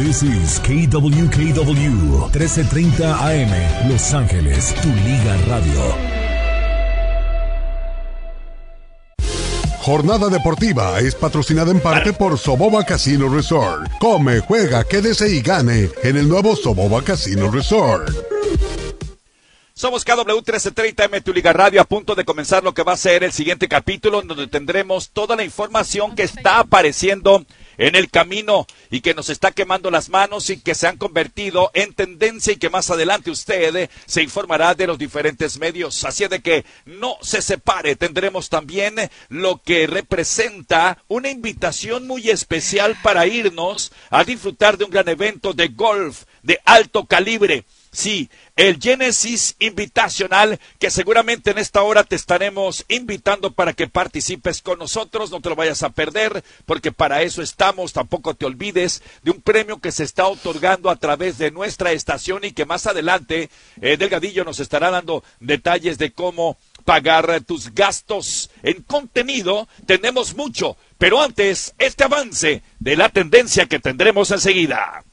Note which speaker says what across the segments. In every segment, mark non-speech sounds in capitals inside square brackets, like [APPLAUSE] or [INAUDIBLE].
Speaker 1: This is KWKW 1330 AM Los Ángeles, tu liga radio.
Speaker 2: Jornada deportiva es patrocinada en parte por Soboba Casino Resort. Come, juega, quédese y gane en el nuevo Soboba Casino Resort.
Speaker 3: Somos KW 1330M, tu Liga Radio, a punto de comenzar lo que va a ser el siguiente capítulo, donde tendremos toda la información que está apareciendo en el camino y que nos está quemando las manos y que se han convertido en tendencia y que más adelante usted se informará de los diferentes medios. Así de que no se separe. Tendremos también lo que representa una invitación muy especial para irnos a disfrutar de un gran evento de golf de alto calibre. Sí, el Genesis Invitacional, que seguramente en esta hora te estaremos invitando para que participes con nosotros, no te lo vayas a perder, porque para eso estamos, tampoco te olvides de un premio que se está otorgando a través de nuestra estación y que más adelante eh, Delgadillo nos estará dando detalles de cómo pagar tus gastos en contenido. Tenemos mucho, pero antes, este avance de la tendencia que tendremos enseguida.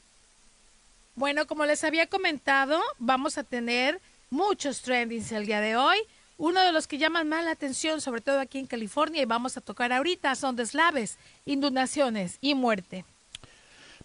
Speaker 4: Bueno, como les había comentado, vamos a tener muchos trendings el día de hoy. Uno de los que llaman más la atención, sobre todo aquí en California, y vamos a tocar ahorita, son deslaves, inundaciones y muerte.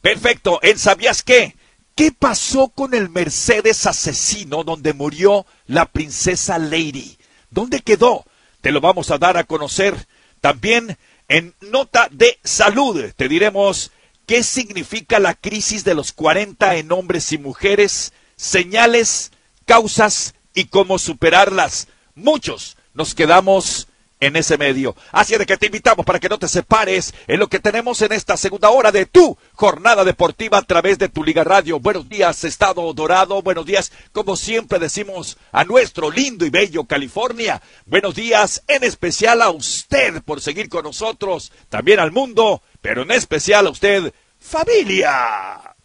Speaker 3: Perfecto. ¿En sabías qué? ¿Qué pasó con el Mercedes asesino donde murió la princesa Lady? ¿Dónde quedó? Te lo vamos a dar a conocer. También en nota de salud te diremos ¿Qué significa la crisis de los 40 en hombres y mujeres? Señales, causas y cómo superarlas. Muchos nos quedamos en ese medio. Así de que te invitamos para que no te separes en lo que tenemos en esta segunda hora de tu jornada deportiva a través de tu Liga Radio. Buenos días, Estado Dorado. Buenos días, como siempre decimos, a nuestro lindo y bello California. Buenos días, en especial a usted por seguir con nosotros, también al mundo pero en especial a usted, familia.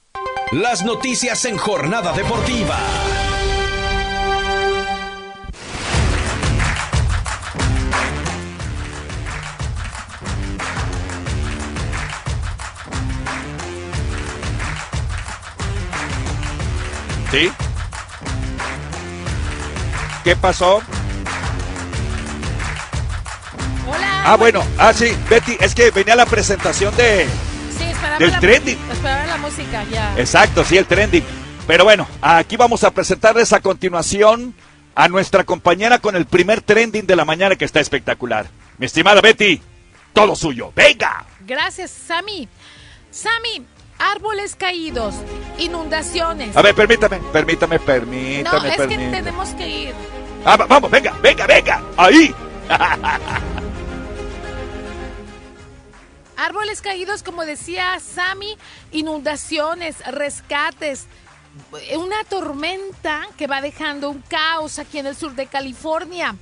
Speaker 1: Las noticias en jornada deportiva.
Speaker 3: ¿Sí? ¿Qué pasó? Ah, bueno, ah, sí, Betty, es que venía la presentación de
Speaker 4: sí,
Speaker 3: del
Speaker 4: la,
Speaker 3: trending.
Speaker 4: Esperaba la música, ya.
Speaker 3: Exacto, sí, el trending. Pero bueno, aquí vamos a presentarles a continuación a nuestra compañera con el primer trending de la mañana que está espectacular. Mi estimada Betty, todo suyo. ¡Venga!
Speaker 4: Gracias, Sammy. Sammy, árboles caídos, inundaciones.
Speaker 3: A ver, permítame, permítame, permítame,
Speaker 4: No, es
Speaker 3: permítame.
Speaker 4: que tenemos que ir.
Speaker 3: Ah, va- vamos, venga, venga, venga. Ahí. [LAUGHS]
Speaker 4: Árboles caídos, como decía Sammy, inundaciones, rescates, una tormenta que va dejando un caos aquí en el sur de California.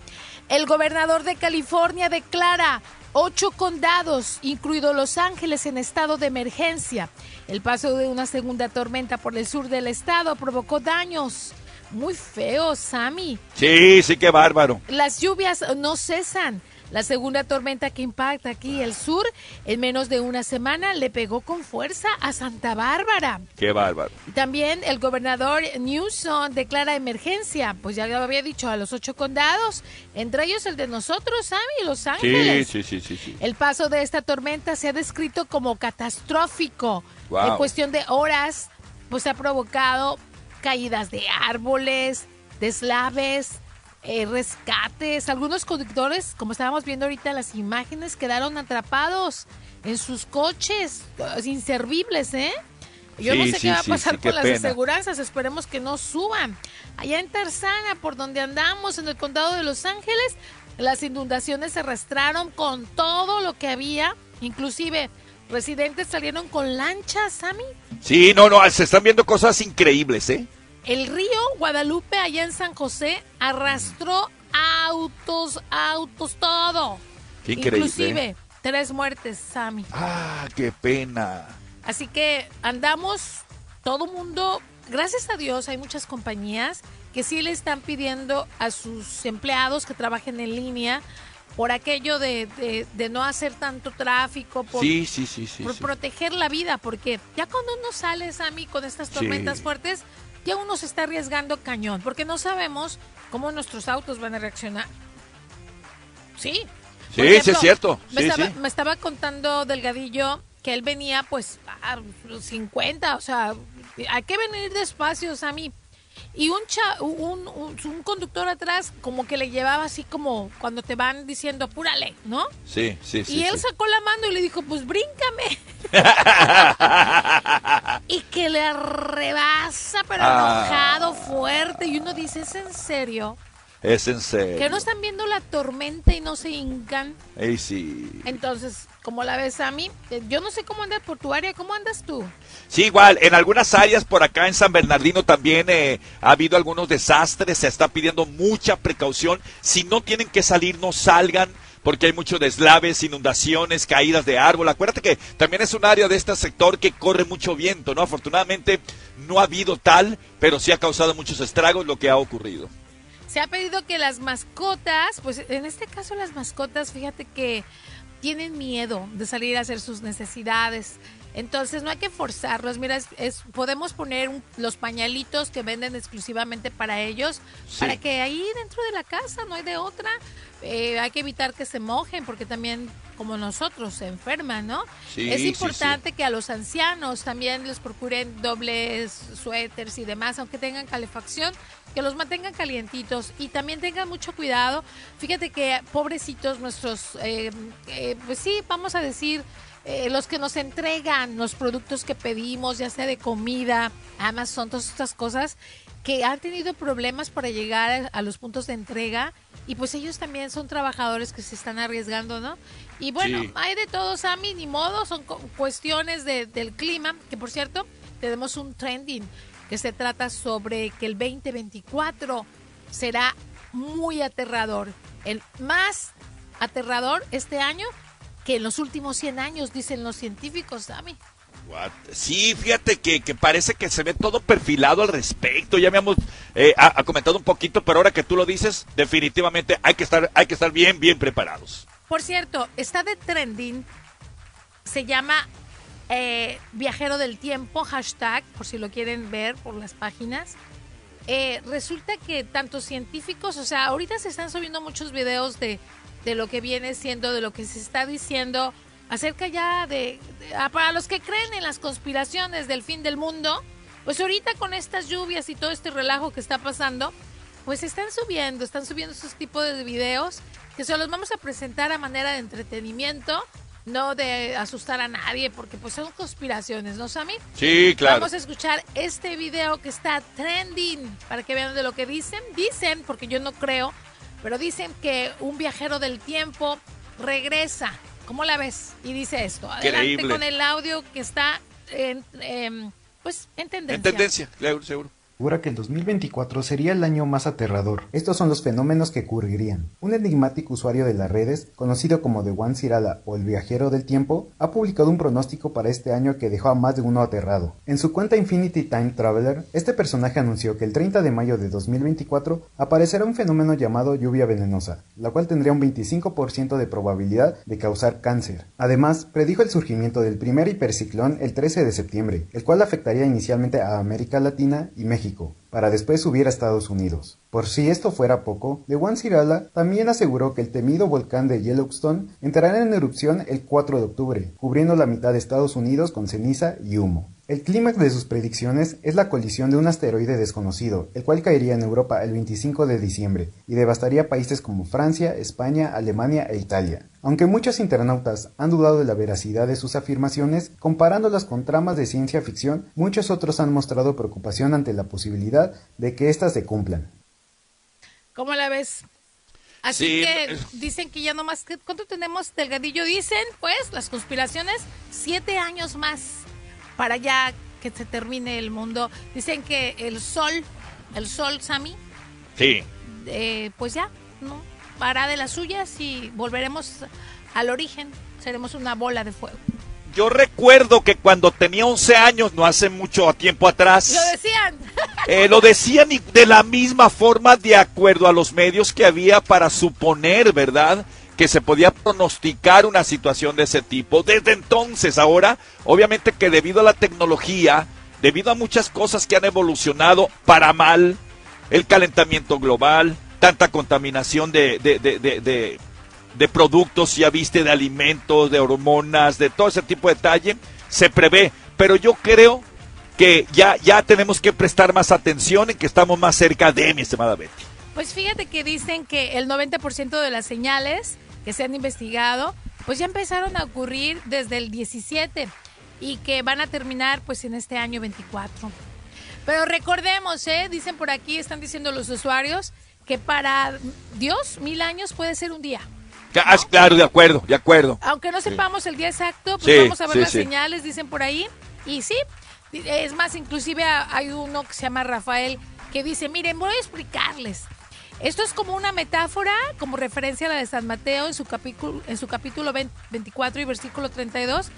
Speaker 4: El gobernador de California declara ocho condados, incluido Los Ángeles, en estado de emergencia. El paso de una segunda tormenta por el sur del estado provocó daños muy feos, Sammy.
Speaker 3: Sí, sí, qué bárbaro.
Speaker 4: Las lluvias no cesan. La segunda tormenta que impacta aquí el sur en menos de una semana le pegó con fuerza a Santa Bárbara.
Speaker 3: Qué bárbaro.
Speaker 4: También el gobernador Newsom declara emergencia, pues ya lo había dicho, a los ocho condados, entre ellos el de nosotros, Sammy, Los
Speaker 3: Sí,
Speaker 4: Ángeles.
Speaker 3: sí, sí, sí, sí.
Speaker 4: El paso de esta tormenta se ha descrito como catastrófico.
Speaker 3: Wow.
Speaker 4: En cuestión de horas, pues ha provocado caídas de árboles, deslaves, eh, rescates. Algunos conductores, como estábamos viendo ahorita las imágenes, quedaron atrapados en sus coches, eh, inservibles, ¿eh? Yo no sé
Speaker 3: sí,
Speaker 4: qué va a pasar
Speaker 3: sí,
Speaker 4: con las
Speaker 3: pena.
Speaker 4: aseguranzas, esperemos que no suban. Allá en Tarzana, por donde andamos, en el condado de Los Ángeles, las inundaciones se arrastraron con todo lo que había, inclusive residentes salieron con lanchas, Sammy.
Speaker 3: Sí, no, no, se están viendo cosas increíbles, ¿eh?
Speaker 4: El río Guadalupe, allá en San José, arrastró autos, autos, todo.
Speaker 3: Qué increíble.
Speaker 4: Inclusive tres muertes, Sammy.
Speaker 3: Ah, qué pena.
Speaker 4: Así que andamos, todo mundo, gracias a Dios, hay muchas compañías que sí le están pidiendo a sus empleados que trabajen en línea por aquello de, de, no hacer tanto tráfico, por,
Speaker 3: sí, sí, sí,
Speaker 4: por proteger la vida, porque ya cuando uno sale, mí con estas tormentas fuertes, ya uno se está arriesgando cañón, porque no sabemos cómo nuestros autos van a reaccionar. Sí.
Speaker 3: Sí, sí es cierto.
Speaker 4: Me, estaba, me estaba contando Delgadillo que él venía pues a 50, o sea, hay que venir despacio, Sammy. Y un, un, un, conductor atrás como que le llevaba así como cuando te van diciendo apúrale, ¿no?
Speaker 3: Sí, sí, sí.
Speaker 4: Y él sacó la mano y le dijo, pues bríncame. [LAUGHS] y que le rebasa, pero ah. enojado, fuerte. Y uno dice, ¿es en serio?
Speaker 3: Es en serio.
Speaker 4: Que no están viendo la tormenta y no se hincan.
Speaker 3: Ey, sí.
Speaker 4: Entonces, como la ves a mí, eh, yo no sé cómo andar por tu área, ¿cómo andas tú?
Speaker 3: Sí, igual, en algunas áreas por acá en San Bernardino también eh, ha habido algunos desastres, se está pidiendo mucha precaución. Si no tienen que salir, no salgan porque hay muchos deslaves, inundaciones, caídas de árbol. Acuérdate que también es un área de este sector que corre mucho viento, ¿no? Afortunadamente no ha habido tal, pero sí ha causado muchos estragos lo que ha ocurrido.
Speaker 4: Se ha pedido que las mascotas, pues en este caso las mascotas, fíjate que tienen miedo de salir a hacer sus necesidades. Entonces no hay que forzarlos. Mira, es, podemos poner los pañalitos que venden exclusivamente para ellos, para que ahí dentro de la casa no hay de otra. Eh, hay que evitar que se mojen porque también como nosotros se enferman, ¿no? es importante que a los ancianos también les procuren dobles suéteres y demás, aunque tengan calefacción, que los mantengan calientitos y también tengan mucho cuidado. Fíjate que pobrecitos nuestros, eh, eh, pues sí, vamos a decir, eh, los que nos entregan los productos que pedimos, ya sea de comida, Amazon, todas estas cosas, que han tenido problemas para llegar a, los puntos de entrega y pues ellos también son trabajadores que se están arriesgando, ¿no? Y bueno, hay de todo, Sammy, ni modo, son cuestiones del clima, que por cierto, tenemos un trending que se trata sobre que el 2024 será muy aterrador. El más aterrador este año que en los últimos 100 años, dicen los científicos, Sammy.
Speaker 3: Sí, fíjate que, parece que se ve todo perfilado al respecto. Ya me hemos eh, ha, comentado un poquito, pero ahora que tú lo dices, definitivamente hay que estar, hay que estar bien, bien preparados.
Speaker 4: Por cierto, está de trending, se llama eh, Viajero del Tiempo, hashtag, por si lo quieren ver por las páginas. Eh, resulta que tantos científicos, o sea, ahorita se están subiendo muchos videos de, de lo que viene siendo, de lo que se está diciendo acerca ya de, ah, para los que creen en las conspiraciones del fin del mundo, pues ahorita con estas lluvias y todo este relajo que está pasando, pues están subiendo, están subiendo esos tipos de videos que se los vamos a presentar a manera de entretenimiento no de asustar a nadie, porque pues son conspiraciones, ¿no, Sammy?
Speaker 3: Sí, claro.
Speaker 4: Vamos a escuchar este video que está trending para que vean de lo que dicen. Dicen, porque yo no creo, pero dicen que un viajero del tiempo regresa. ¿Cómo la ves? Y dice esto. Adelante con el audio que está en, em, pues, en tendencia.
Speaker 3: En tendencia, seguro
Speaker 5: asegura que el 2024 sería el año más aterrador. Estos son los fenómenos que ocurrirían. Un enigmático usuario de las redes, conocido como The One Sirala o el viajero del tiempo, ha publicado un pronóstico para este año que dejó a más de uno aterrado. En su cuenta Infinity Time Traveler, este personaje anunció que el 30 de mayo de 2024 aparecerá un fenómeno llamado lluvia venenosa, la cual tendría un 25% de probabilidad de causar cáncer. Además, predijo el surgimiento del primer hiperciclón el 13 de septiembre, el cual afectaría inicialmente a América Latina y México para después subir a Estados Unidos. Por si esto fuera poco, Juan Sirala también aseguró que el temido volcán de Yellowstone entrará en erupción el 4 de octubre, cubriendo la mitad de Estados Unidos con ceniza y humo. El clímax de sus predicciones es la colisión de un asteroide desconocido, el cual caería en Europa el 25 de diciembre y devastaría países como Francia, España, Alemania e Italia. Aunque muchos internautas han dudado de la veracidad de sus afirmaciones, comparándolas con tramas de ciencia ficción, muchos otros han mostrado preocupación ante la posibilidad de que éstas se cumplan.
Speaker 4: ¿Cómo la ves? Así que dicen que ya no más, ¿cuánto tenemos delgadillo? Dicen, pues, las conspiraciones, siete años más para ya que se termine el mundo. Dicen que el sol, el sol, Sammy.
Speaker 3: Sí.
Speaker 4: Eh, pues ya, ¿no? Hará de las suyas y volveremos al origen. Seremos una bola de fuego.
Speaker 3: Yo recuerdo que cuando tenía 11 años, no hace mucho tiempo atrás.
Speaker 4: Lo decían. [LAUGHS]
Speaker 3: Eh, lo decían de la misma forma, de acuerdo a los medios que había para suponer, ¿verdad? Que se podía pronosticar una situación de ese tipo. Desde entonces, ahora, obviamente que debido a la tecnología, debido a muchas cosas que han evolucionado para mal, el calentamiento global, tanta contaminación de, de, de, de, productos, ya viste, de alimentos, de hormonas, de todo ese tipo de detalle, se prevé. Pero yo creo que ya, ya tenemos que prestar más atención en que estamos más cerca de mi estimada Betty.
Speaker 4: Pues fíjate que dicen que el 90% de las señales que se han investigado, pues ya empezaron a ocurrir desde el 17 y que van a terminar pues en este año 24. Pero recordemos, ¿eh? dicen por aquí, están diciendo los usuarios, que para Dios mil años puede ser un día.
Speaker 3: Ah, claro, de acuerdo, de acuerdo.
Speaker 4: Aunque no sepamos el día exacto, pues vamos a ver las señales, dicen por ahí. Y sí, es más, inclusive hay uno que se llama Rafael que dice, miren, voy a explicarles. Esto es como una metáfora, como referencia a la de San Mateo en su capítulo, en su capítulo 24 y versículo 32,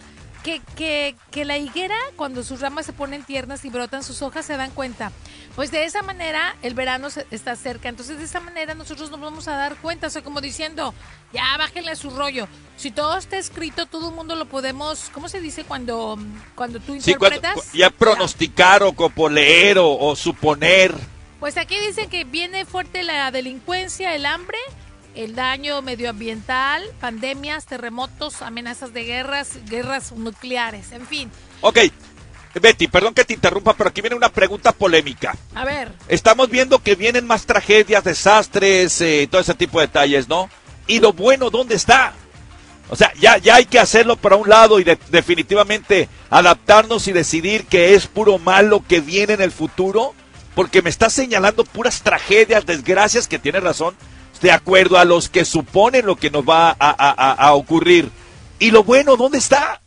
Speaker 4: que, que, que, la higuera, cuando sus ramas se ponen tiernas y brotan sus hojas, se dan cuenta. Pues de esa manera el verano está cerca. Entonces, de esa manera nosotros nos vamos a dar cuenta. O sea, como diciendo, ya bájenle su rollo. Si todo está escrito, todo el mundo lo podemos. ¿Cómo se dice cuando, cuando tú interpretas?
Speaker 3: Sí, ya pronosticar o leer o, o suponer.
Speaker 4: Pues aquí dice que viene fuerte la delincuencia, el hambre el daño medioambiental, pandemias, terremotos, amenazas de guerras, guerras nucleares, en fin.
Speaker 3: Ok, Betty, perdón que te interrumpa, pero aquí viene una pregunta polémica.
Speaker 4: A ver.
Speaker 3: Estamos viendo que vienen más tragedias, desastres, eh, todo ese tipo de detalles, ¿no? ¿Y lo bueno dónde está? O sea, ya, ya hay que hacerlo para un lado y definitivamente adaptarnos y decidir que es puro malo que viene en el futuro, porque me está señalando puras tragedias, desgracias, que tiene razón, de acuerdo a los que suponen lo que nos va a, ocurrir. ¿Y lo bueno dónde está?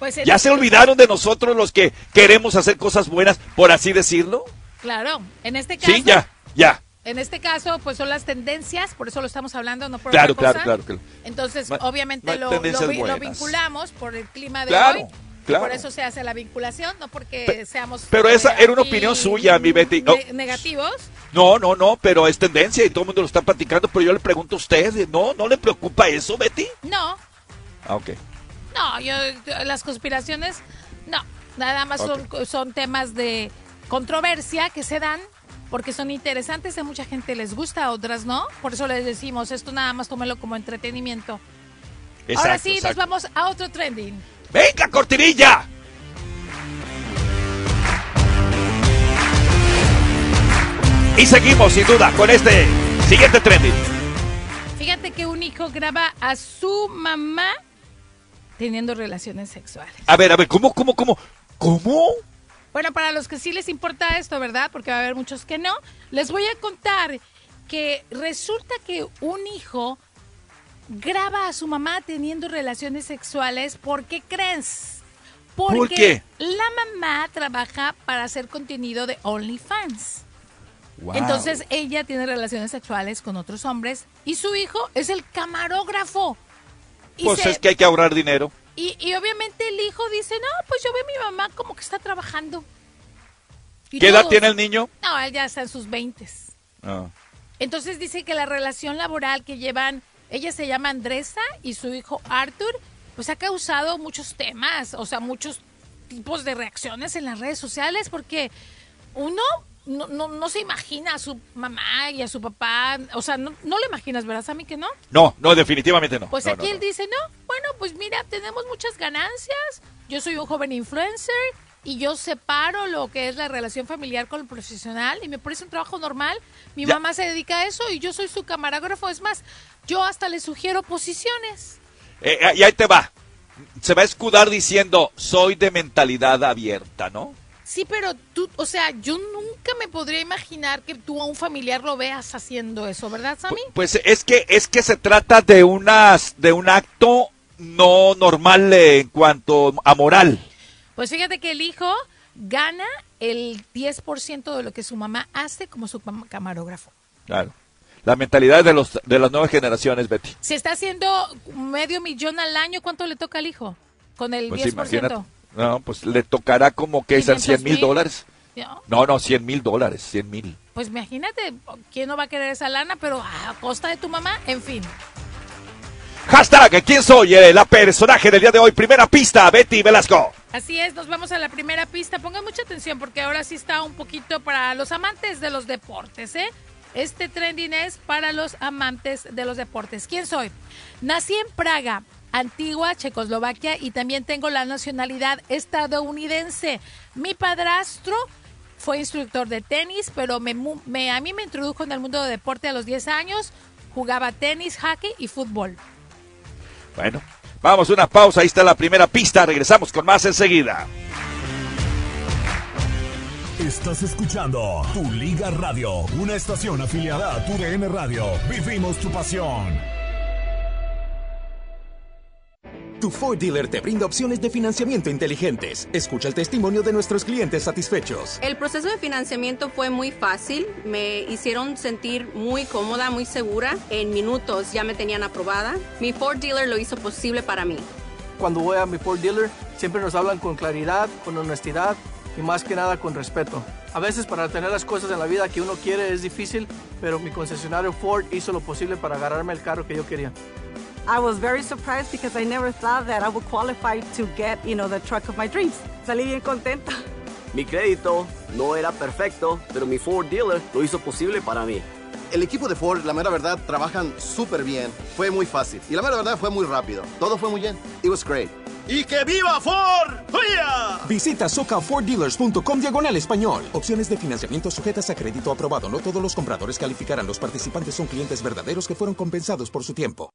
Speaker 3: Pues ¿Ya se olvidaron de nosotros los que queremos hacer cosas buenas, por así decirlo?
Speaker 4: Claro, en este caso.
Speaker 3: Sí, ya, ya.
Speaker 4: En este caso, pues son las tendencias, por eso lo estamos hablando, no por
Speaker 3: claro,
Speaker 4: otra
Speaker 3: cosa. Claro, claro,
Speaker 4: Entonces, obviamente lo, vinculamos por el clima de hoy. Claro. Por eso se hace la vinculación, no porque seamos.
Speaker 3: Pero esa era una opinión suya, mi Betty.
Speaker 4: ¿Negativos?
Speaker 3: No, no, no, pero es tendencia y todo el mundo lo está platicando. Pero yo le pregunto a usted, ¿no, no le preocupa eso, Betty?
Speaker 4: No.
Speaker 3: Ah, ok.
Speaker 4: No, yo, las conspiraciones, no. Nada más son, son temas de controversia que se dan porque son interesantes, a mucha gente les gusta, a otras no. Por eso les decimos, esto nada más tómelo como entretenimiento. Ahora sí, nos vamos a otro trending.
Speaker 3: ¡Venga, cortinilla! Y seguimos, sin duda, con este siguiente trending.
Speaker 4: Fíjate que un hijo graba a su mamá teniendo relaciones sexuales.
Speaker 3: A ver, a ver, ¿cómo, cómo, cómo? ¿Cómo?
Speaker 4: Bueno, para los que sí les importa esto, ¿verdad? Porque va a haber muchos que no. Les voy a contar que resulta que un hijo graba a su mamá teniendo relaciones sexuales. ¿Por qué crees? Porque la mamá trabaja para hacer contenido de OnlyFans. Entonces ella tiene relaciones sexuales con otros hombres y su hijo es el camarógrafo.
Speaker 3: pues es que hay que ahorrar dinero.
Speaker 4: Y, obviamente el hijo dice, no, pues yo veo a mi mamá como que está trabajando.
Speaker 3: ¿Qué edad tiene el niño?
Speaker 4: No, él ya está en sus veintes. Ah. Entonces dice que la relación laboral que llevan, ella se llama Andresa y su hijo Arthur, pues ha causado muchos temas, o sea, muchos tipos de reacciones en las redes sociales, porque uno no, no, no se imagina a su mamá y a su papá, o sea, no, no lo imaginas, ¿verdad, Sammy, que no?
Speaker 3: No, no, definitivamente no.
Speaker 4: Pues aquí él dice, no, bueno, pues mira, tenemos muchas ganancias, yo soy un joven influencer y yo separo lo que es la relación familiar con lo profesional y me parece un trabajo normal, mi mamá se dedica a eso y yo soy su camarógrafo, es más, yo hasta le sugiero posiciones.
Speaker 3: Eh, eh, y ahí te va, se va a escudar diciendo, soy de mentalidad abierta, ¿no?
Speaker 4: Sí, pero tú, o sea, yo nunca me podría imaginar que tú a un familiar lo veas haciendo eso, ¿verdad, Sammy?
Speaker 3: Pues es que es que se trata de unas de un acto no normal en cuanto a moral.
Speaker 4: Pues fíjate que el hijo gana el 10% de lo que su mamá hace como su camarógrafo.
Speaker 3: Claro. La mentalidad de los de las nuevas generaciones, Betty.
Speaker 4: Si está haciendo medio millón al año, ¿cuánto le toca al hijo? Con el 10%.
Speaker 3: Pues no, pues le tocará como que sean 100 mil dólares. No, no, 100 mil dólares, 100 mil.
Speaker 4: Pues imagínate, ¿quién no va a querer esa lana? Pero a costa de tu mamá, en fin.
Speaker 3: Hashtag, ¿quién soy? Eh, la personaje del día de hoy. Primera pista, Betty Velasco.
Speaker 4: Así es, nos vamos a la primera pista. Pongan mucha atención porque ahora sí está un poquito para los amantes de los deportes, ¿eh? Este trending es para los amantes de los deportes. ¿Quién soy? Nací en Praga, antigua Checoslovaquia y también tengo la nacionalidad estadounidense. Mi padrastro fue instructor de tenis, pero a mí me introdujo en el mundo de deporte a los 10 años. Jugaba tenis, hockey y fútbol.
Speaker 3: Bueno, vamos a una pausa. Ahí está la primera pista. Regresamos con más enseguida.
Speaker 1: Estás escuchando Tu Liga Radio, una estación afiliada a Tu DN Radio. Vivimos tu pasión.
Speaker 6: Tu Ford dealer te brinda opciones de financiamiento inteligentes. Escucha el testimonio de nuestros clientes satisfechos.
Speaker 7: El proceso de financiamiento fue muy fácil. Me hicieron sentir muy cómoda, muy segura. En minutos ya me tenían aprobada. Mi Ford dealer lo hizo posible para mí.
Speaker 8: Cuando voy a mi Ford dealer, siempre nos hablan con claridad, con honestidad y más que nada con respeto. A veces para tener las cosas en la vida que uno quiere es difícil, pero mi concesionario Ford hizo lo posible para agarrarme el carro que yo quería.
Speaker 9: I was very surprised because I never thought that I would qualify to get, you know, the truck of my dreams. Salí bien contenta.
Speaker 10: Mi crédito no era perfecto, pero mi Ford dealer lo hizo posible para mí.
Speaker 11: El equipo de Ford, la mera verdad, trabajan súper bien. Fue muy fácil. Y la mera verdad fue muy rápido. Todo fue muy bien. It was great.
Speaker 12: ¡Y que viva Ford! ¡Vaya!
Speaker 6: Visita socaforddealers.com diagonal español. Opciones de financiamiento sujetas a crédito aprobado. No todos los compradores calificarán. Los participantes son clientes verdaderos que fueron compensados por su tiempo.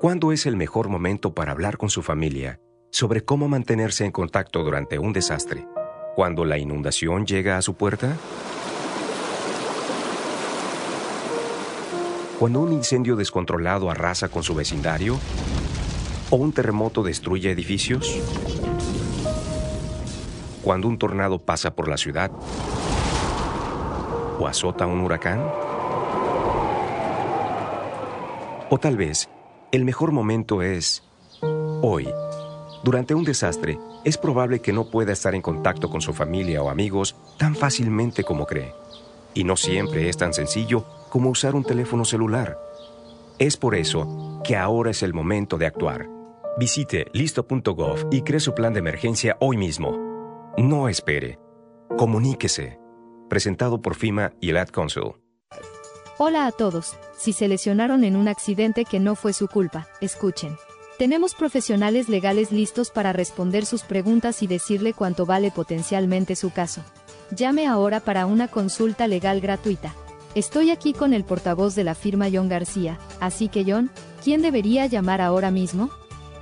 Speaker 13: ¿Cuándo es el mejor momento para hablar con su familia sobre cómo mantenerse en contacto durante un desastre? ¿Cuando la inundación llega a su puerta? ¿Cuando un incendio descontrolado arrasa con su vecindario? ¿O un terremoto destruye edificios? ¿Cuando un tornado pasa por la ciudad? ¿O azota un huracán? O tal vez el mejor momento es hoy. Durante un desastre, es probable que no pueda estar en contacto con su familia o amigos tan fácilmente como cree. Y no siempre es tan sencillo como usar un teléfono celular. Es por eso que ahora es el momento de actuar. Visite listo.gov y cree su plan de emergencia hoy mismo. No espere. Comuníquese. Presentado por FIMA y el Ad Council.
Speaker 14: Hola a todos. Si se lesionaron en un accidente que no fue su culpa, escuchen. Tenemos profesionales legales listos para responder sus preguntas y decirle cuánto vale potencialmente su caso. Llame ahora para una consulta legal gratuita. Estoy aquí con el portavoz de la firma John García, así que John, ¿quién debería llamar ahora mismo?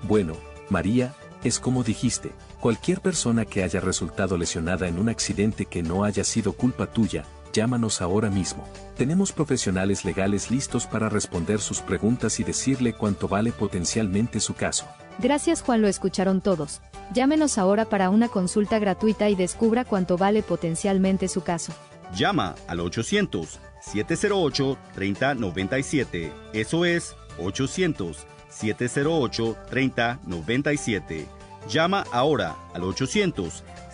Speaker 15: Bueno, María, es como dijiste, cualquier persona que haya resultado lesionada en un accidente que no haya sido culpa tuya, llámanos ahora mismo. Tenemos profesionales legales listos para responder sus preguntas y decirle cuánto vale potencialmente su caso.
Speaker 14: Gracias Juan, lo escucharon todos. Llámenos ahora para una consulta gratuita y descubra cuánto vale potencialmente su caso.
Speaker 16: Llama al 800-708-3097. Eso es 800-708-3097. Llama ahora al 800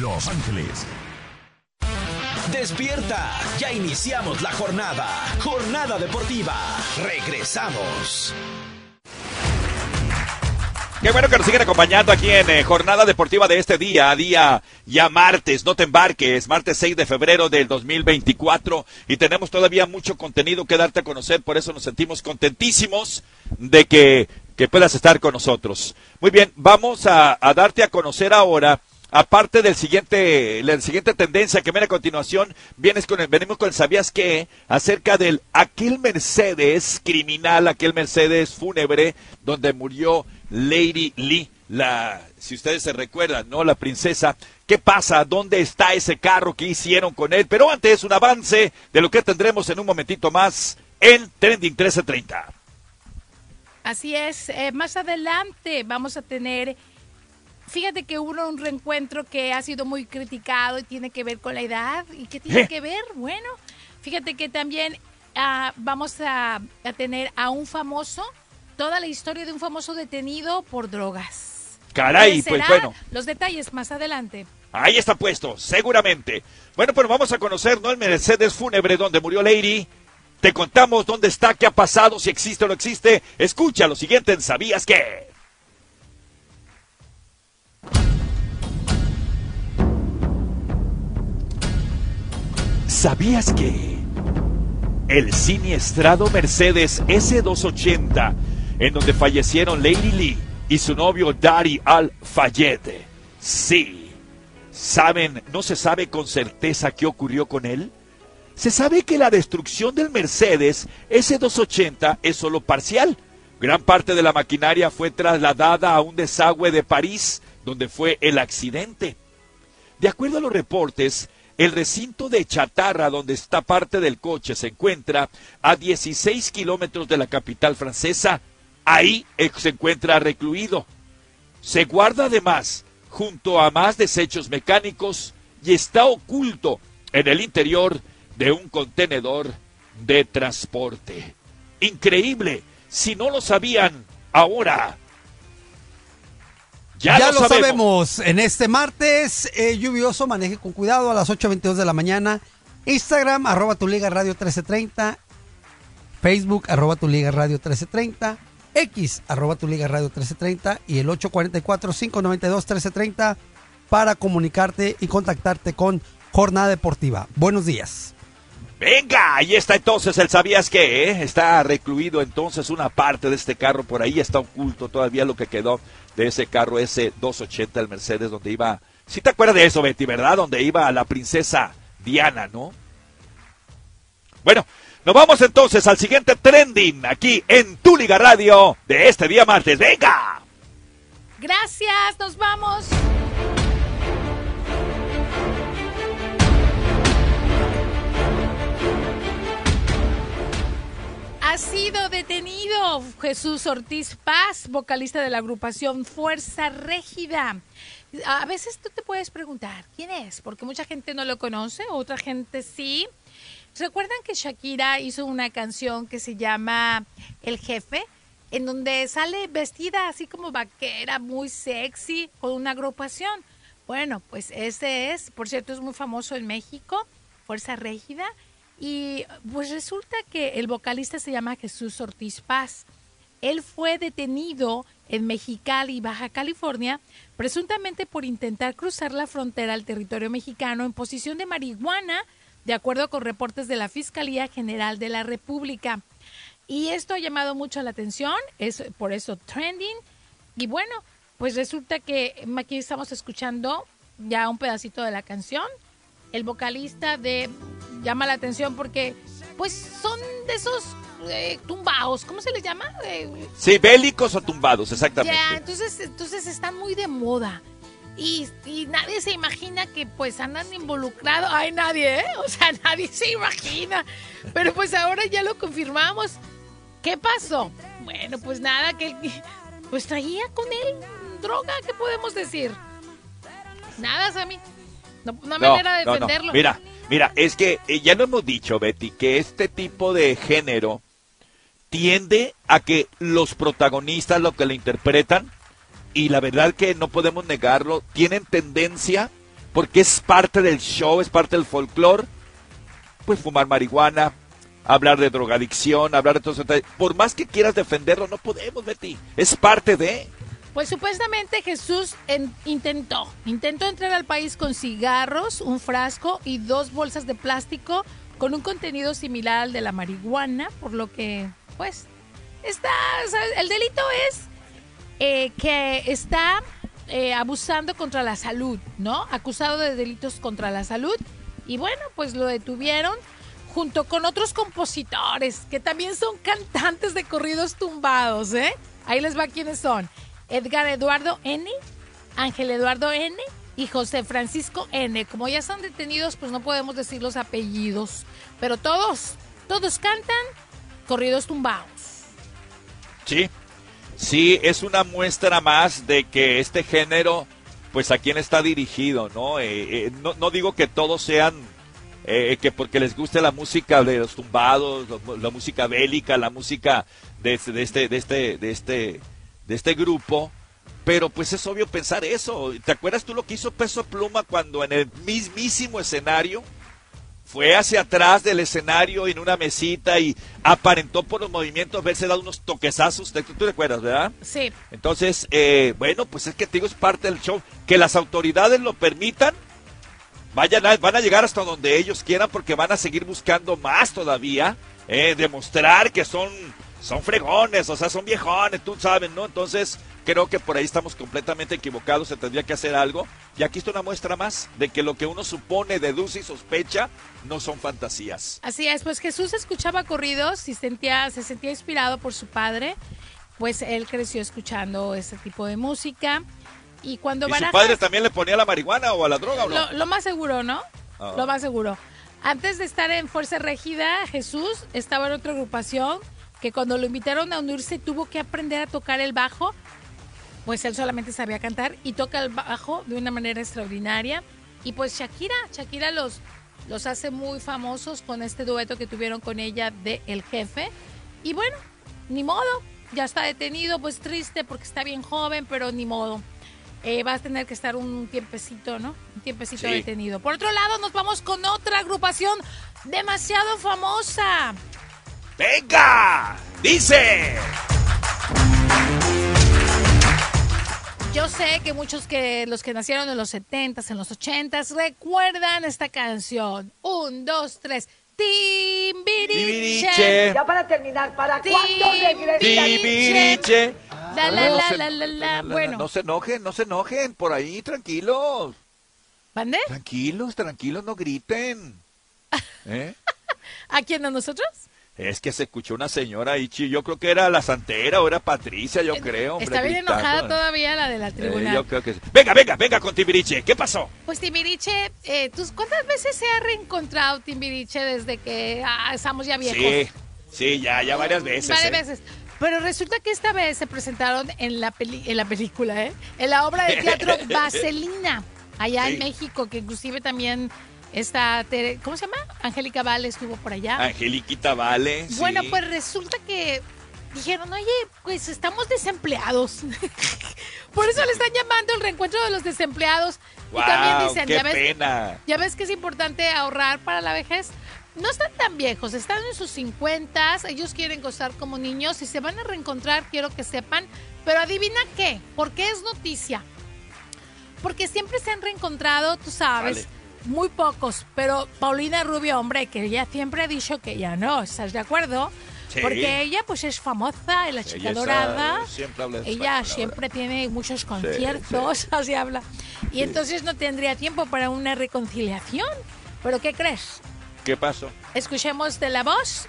Speaker 1: Los Ángeles.
Speaker 17: Despierta, ya iniciamos la jornada. Jornada deportiva. Regresamos.
Speaker 3: Qué bueno que nos siguen acompañando aquí en eh, Jornada Deportiva de este día, día ya martes, no te embarques, martes 6 de febrero del 2024 y tenemos todavía mucho contenido que darte a conocer, por eso nos sentimos contentísimos de que, que puedas estar con nosotros. Muy bien, vamos a, a darte a conocer ahora aparte del siguiente, la siguiente tendencia que viene a continuación, vienes con el, venimos con el sabías qué acerca del aquel Mercedes criminal, aquel Mercedes fúnebre donde murió Lady Lee, la, si ustedes se recuerdan, ¿no? La princesa. ¿Qué pasa? ¿Dónde está ese carro que hicieron con él? Pero antes un avance de lo que tendremos en un momentito más en Trending 1330.
Speaker 4: Así es, eh, más adelante vamos a tener Fíjate que hubo un reencuentro que ha sido muy criticado y tiene que ver con la edad. ¿Y qué tiene
Speaker 3: ¿Eh?
Speaker 4: que ver? Bueno, fíjate que también ah, vamos a, a tener a un famoso, toda la historia de un famoso detenido por drogas.
Speaker 3: Caray,
Speaker 4: ¿Qué
Speaker 3: pues bueno.
Speaker 4: Los detalles más adelante.
Speaker 3: Ahí está puesto, seguramente. Bueno, pues vamos a conocer, ¿no? El Mercedes fúnebre donde murió Lady. Te contamos dónde está, qué ha pasado, si existe o no existe. Escucha lo siguiente en ¿Sabías qué? ¿Sabías que el siniestrado Mercedes S280, en donde fallecieron Lady Lee y su novio Dari Al-Fayed, sí, saben, no se sabe con certeza qué ocurrió con él? Se sabe que la destrucción del Mercedes S280 es solo parcial. Gran parte de la maquinaria fue trasladada a un desagüe de París, donde fue el accidente. De acuerdo a los reportes, el recinto de chatarra donde está parte del coche se encuentra a 16 kilómetros de la capital francesa. Ahí se encuentra recluido. Se guarda además junto a más desechos mecánicos y está oculto en el interior de un contenedor de transporte. Increíble. Si no lo sabían, ahora ya,
Speaker 18: Ya,
Speaker 3: lo
Speaker 18: lo,
Speaker 3: sabemos.
Speaker 18: sabemos. En este martes eh, lluvioso, maneje con cuidado a las 8.22 de la mañana. Instagram, arroba tu liga radio 1330. Facebook, arroba tu liga radio 1330. X, arroba tu liga radio 1330. Y el 844-592-1330 para comunicarte y contactarte con Jornada Deportiva. Buenos días.
Speaker 3: Venga, ahí está entonces el sabías que ¿eh? está recluido entonces una parte de este carro por ahí está oculto todavía lo que quedó de ese carro ese 280 el Mercedes donde iba si te acuerdas de eso Betty verdad donde iba la princesa Diana no bueno nos vamos entonces al siguiente trending aquí en Tu Liga Radio de este día martes. Venga
Speaker 4: Gracias, nos vamos. Ha sido detenido Jesús Ortiz Paz, vocalista de la agrupación Fuerza Régida. A veces tú te puedes preguntar, ¿quién es? Porque mucha gente no lo conoce, otra gente sí. ¿Recuerdan que Shakira hizo una canción que se llama El Jefe? En donde sale vestida así como vaquera, muy sexy, con una agrupación. Bueno, pues ese es, por cierto, es muy famoso en México, Fuerza Régida. Y pues resulta que el vocalista se llama Jesús Ortiz Paz. Él fue detenido en Mexicali, Baja California, presuntamente por intentar cruzar la frontera al territorio mexicano en posición de marihuana, de acuerdo con reportes de la Fiscalía General de la República. Y esto ha llamado mucho la atención, es por eso trending. Y bueno, pues resulta que aquí estamos escuchando ya un pedacito de la canción. El vocalista de llama la atención porque pues son de esos eh, tumbaos, ¿cómo se les llama? Eh,
Speaker 3: sí bélicos o tumbados exactamente
Speaker 4: ya, entonces, entonces están muy de moda. Y, y nadie se imagina que pues andan involucrados. Ay, nadie, ¿eh? O sea, [LAUGHS] nadie se imagina. Pero pues ahora ya lo confirmamos. ¿Qué pasó? Bueno, pues nada, que pues traía con él droga, ¿qué podemos decir? Nada, Sammy. No, una
Speaker 3: No,
Speaker 4: manera de
Speaker 3: no.
Speaker 4: defenderlo.
Speaker 3: Mira, mira, es que eh, ya lo hemos dicho, Betty, que este tipo de género tiende a que los protagonistas, lo que le interpretan, y la verdad que no podemos negarlo, tienen tendencia, porque es parte del show, es parte del folclore, pues fumar marihuana, hablar de drogadicción, hablar de todo eso. Por más que quieras defenderlo, no podemos, Betty. Es parte de...
Speaker 4: Pues supuestamente Jesús en- intentó, intentó entrar al país con cigarros, un frasco y dos bolsas de plástico con un contenido similar al de la marihuana, por lo que, pues, está, ¿sabes? el delito es eh, que está eh, abusando contra la salud, ¿no? Acusado de delitos contra la salud. Y bueno, pues lo detuvieron junto con otros compositores que también son cantantes de corridos tumbados, ¿eh? Ahí les va quiénes son. Edgar Eduardo N., Ángel Eduardo N. y José Francisco N. Como ya están detenidos, pues no podemos decir los apellidos. Pero todos, todos cantan corridos tumbados.
Speaker 3: Sí, sí, es una muestra más de que este género, pues a quién está dirigido, ¿no? Eh, eh, no, digo que todos sean, eh, que porque les guste la música de los tumbados, la música bélica, la música de, este- de este, de este, de este, de este grupo, pero pues es obvio pensar eso. ¿Te acuerdas tú lo que hizo Peso Pluma cuando en el mismísimo escenario fue hacia atrás del escenario en una mesita y aparentó por los movimientos verse dado unos toquezazos. ¿Tú, tú te acuerdas, verdad?
Speaker 4: Sí.
Speaker 3: Entonces, eh, bueno, pues es que te digo, es parte del show. Que las autoridades lo permitan, vayan a- van a llegar hasta donde ellos quieran porque van a seguir buscando más todavía, eh, demostrar que son, son fregones, o sea, son viejones, tú sabes, ¿no? Entonces, creo que por ahí estamos completamente equivocados, se tendría que hacer algo. Y aquí está una muestra más de que lo que uno supone, deduce y sospecha no son fantasías.
Speaker 4: Así es, pues Jesús escuchaba corridos y sentía, se sentía inspirado por su padre. Pues él creció escuchando ese tipo de música. Y cuando
Speaker 3: ¿Y su
Speaker 4: Barajas-
Speaker 3: padre también le ponía la marihuana o a la droga o no?
Speaker 4: lo, lo más seguro, ¿no?
Speaker 3: Ah.
Speaker 4: Lo más seguro. Antes de estar en Fuerza Régida, Jesús estaba en otra agrupación que cuando lo invitaron a unirse tuvo que aprender a tocar el bajo, pues él solamente sabía cantar y toca el bajo de una manera extraordinaria. Y pues Shakira, Shakira los, los hace muy famosos con este dueto que tuvieron con ella de El Jefe. Y bueno, ni modo, ya está detenido, pues triste porque está bien joven, pero ni modo. Eh, va a tener que estar un tiempecito, ¿no? Un tiempecito
Speaker 3: Sí.
Speaker 4: detenido. Por otro lado, nos vamos con otra agrupación demasiado famosa.
Speaker 3: ¡Venga! ¡Dice!
Speaker 4: Yo sé que muchos que los que nacieron en los 70s, en los 80s, recuerdan esta canción. Un, dos, tres. Timbiriche.
Speaker 19: Ya para terminar, ¿para cuándo regresa?
Speaker 3: Timbiriche.
Speaker 4: La, la, la, la, la. Bueno,
Speaker 3: No se enojen, no se enojen, por ahí, tranquilos.
Speaker 4: ¿mande?
Speaker 3: Tranquilos, tranquilos, no griten. [LAUGHS] ¿Eh?
Speaker 4: ¿A quién? ¿A nosotros?
Speaker 3: Es que se escuchó una señora ahí, yo creo que era la santera o era Patricia, yo creo. hombre,
Speaker 4: Está bien
Speaker 3: gritando.
Speaker 4: enojada todavía la de la
Speaker 3: Eh,
Speaker 4: tribuna.
Speaker 3: yo creo que sí. Venga, venga, venga con Timbiriche, ¿qué pasó?
Speaker 4: Pues Timbiriche, eh, ¿tú ¿cuántas veces se ha reencontrado Timbiriche desde que ah, estamos ya viejos?
Speaker 3: Sí, sí, ya, ya varias veces.
Speaker 4: Varias
Speaker 3: ¿eh?
Speaker 4: veces. Pero resulta que esta vez se presentaron en la, peli- en la película, ¿eh? En la obra de teatro [LAUGHS] Vaselina, allá
Speaker 3: Sí.
Speaker 4: en México, que inclusive también Tere- ¿cómo se llama? Angélica Vale estuvo por allá.
Speaker 3: Angeliquita Vale. sí.
Speaker 4: Bueno, pues resulta que dijeron, oye, pues estamos desempleados. [LAUGHS] por eso le están llamando el reencuentro de los desempleados. y también dicen,
Speaker 3: qué
Speaker 4: ya ves,
Speaker 3: pena.
Speaker 4: ya ves que es importante ahorrar para la vejez. No están tan viejos, están en sus 50, ellos quieren gozar como niños y se van a reencontrar, quiero que sepan. Pero adivina qué, ¿por qué es noticia? Porque siempre se han reencontrado, tú sabes,
Speaker 3: Vale.
Speaker 4: Muy pocos, pero Paulina Rubio, hombre, que ella siempre ha dicho que ya no, ¿estás de acuerdo?
Speaker 3: Sí.
Speaker 4: Porque ella pues es famosa, en la chica
Speaker 3: Ella es,
Speaker 4: dorada.
Speaker 3: siempre habla de
Speaker 4: ella siempre tiene muchos conciertos, [LAUGHS] así habla. Y entonces no tendría tiempo para una reconciliación. ¿Pero qué crees?
Speaker 3: ¿Qué pasó?
Speaker 4: Escuchemos de la voz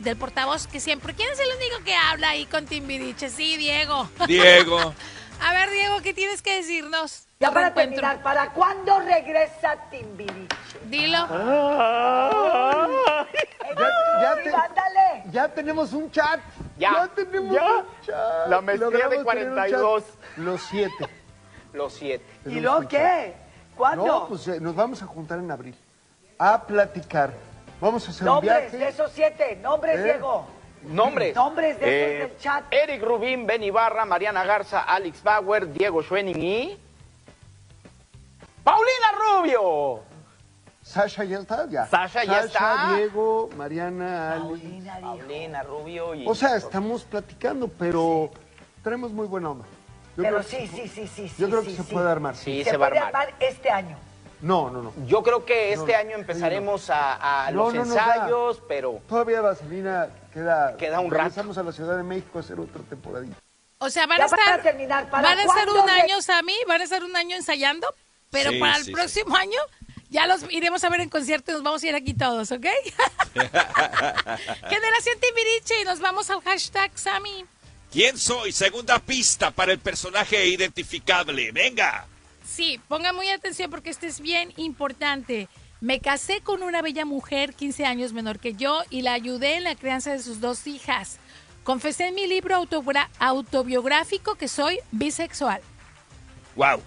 Speaker 4: del portavoz que siempre. ¿Quién es el único que habla ahí con Timbiriche? Sí, Diego.
Speaker 3: Diego. [LAUGHS]
Speaker 4: A ver, Diego, ¿qué tienes que decirnos?
Speaker 19: Ya para
Speaker 4: reencuentro?
Speaker 19: terminar, ¿para cuándo regresa Timbiriche?
Speaker 4: Dilo.
Speaker 20: Ya, te-
Speaker 19: ándale.
Speaker 20: ya tenemos un chat.
Speaker 21: Ya,
Speaker 20: tenemos
Speaker 21: ya.
Speaker 20: un chat.
Speaker 21: La maestría de
Speaker 20: Logramos tener un
Speaker 21: 42.
Speaker 20: chat. Los siete.
Speaker 21: Los siete.
Speaker 19: ¿Y luego qué? ¿Cuándo?
Speaker 20: No, pues eh, nos vamos a juntar en abril. A platicar. Vamos a hacer
Speaker 19: Nombres
Speaker 20: un
Speaker 19: de
Speaker 20: viaje.
Speaker 19: esos siete, nombres,
Speaker 20: ¿Eh?
Speaker 19: Diego.
Speaker 21: Nombres.
Speaker 19: Nombres de
Speaker 21: Eh,
Speaker 19: del chat.
Speaker 21: Eric Rubín, Ben Ibarra, Mariana Garza, Alex Bauer, Diego Schwenning y... ¡Paulina Rubio!
Speaker 20: Sasha ya está, ya.
Speaker 21: Sasha ya está.
Speaker 20: Diego, Mariana.
Speaker 21: Paulina Rubio y...
Speaker 20: O sea, estamos platicando, pero tenemos muy buena onda.
Speaker 19: Pero sí, sí, sí, sí.
Speaker 20: Yo
Speaker 19: sí,
Speaker 20: creo
Speaker 19: sí,
Speaker 20: que se puede armar.
Speaker 21: Sí,
Speaker 19: se,
Speaker 21: se va a
Speaker 19: puede
Speaker 21: armar.
Speaker 19: armar este año.
Speaker 20: No, no, no.
Speaker 21: Yo creo que este
Speaker 20: No,
Speaker 21: año empezaremos a, a
Speaker 20: No,
Speaker 21: los ensayos, pero
Speaker 20: Todavía Vaselina queda.
Speaker 21: Queda un rato.
Speaker 20: Regresamos a la Ciudad de México a hacer otra temporadita.
Speaker 4: O sea, van
Speaker 19: Ya
Speaker 4: a estar,
Speaker 19: van a terminar. ¿Para
Speaker 4: van a estar un año, Sammy, van a estar un año ensayando, pero
Speaker 3: Sí,
Speaker 4: para el
Speaker 3: sí, sí.
Speaker 4: próximo año ya los iremos a ver en concierto y nos vamos a ir aquí todos, ¿ok? [LAUGHS] Generación Timbiriche y nos vamos al hashtag Sammy.
Speaker 3: ¿Quién soy? Segunda pista para el personaje identificable. Venga.
Speaker 4: Sí, ponga muy atención porque este es bien importante. Me casé con una bella mujer 15 años menor que yo y la ayudé en la crianza de sus dos hijas. Confesé en mi libro autobiográfico que soy bisexual.
Speaker 3: Wow.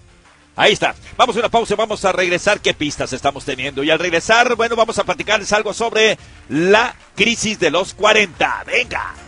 Speaker 3: Ahí está. Vamos a una pausa, vamos a regresar. ¿Qué pistas estamos teniendo? Y al regresar, bueno, vamos a platicarles algo sobre la crisis de los 40. Venga.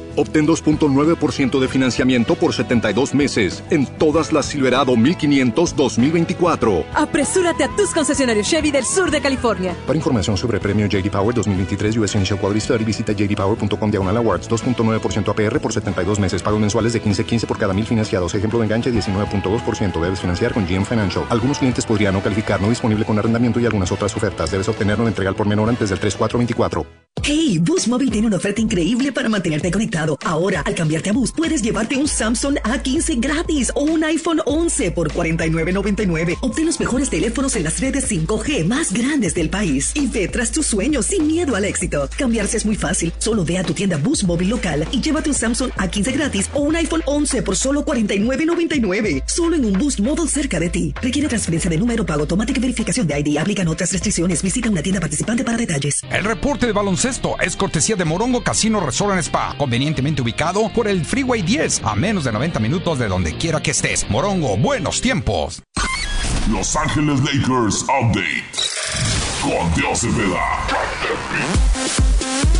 Speaker 22: Obtén 2.9% de financiamiento por 72 meses en todas las Silverado 1500 2024.
Speaker 23: Apresúrate a tus concesionarios Chevy del sur de California.
Speaker 24: Para información sobre premio JD Power 2023 US Initial Quality Study, visita jdpower.com diagonal awards 2.9% APR por 72 meses. Pagos mensuales de 15.15 por cada mil financiados. Ejemplo de enganche 19.2%. Debes financiar con GM Financial. Algunos clientes podrían no calificar, no disponible con arrendamiento y algunas otras ofertas. Debes obtenerlo en entrega al por menor antes del 3424.
Speaker 25: Hey, Boost Mobile tiene una oferta increíble para mantenerte conectado. Ahora, al cambiarte a Boost, puedes llevarte un Samsung A15 gratis o un iPhone 11 por $49.99. Obtén los mejores teléfonos en las redes 5G más grandes del país y ve tras tus sueños sin miedo al éxito. Cambiarse es muy fácil. Solo ve a tu tienda Boost Mobile local y llévate un Samsung A15 gratis o un iPhone 11 por solo $49.99. Solo en un Boost Mobile cerca de ti. Requiere transferencia de número, pago automática y verificación de ID. Aplican otras restricciones. Visita una tienda participante para detalles.
Speaker 26: El reporte de baloncesto es cortesía de Morongo Casino Resort and Spa, ubicado por el Freeway 10, a menos de 90 minutos de donde quiera que estés. Morongo, buenos tiempos.
Speaker 1: Los Ángeles Lakers Update. Con Dios Cepeda.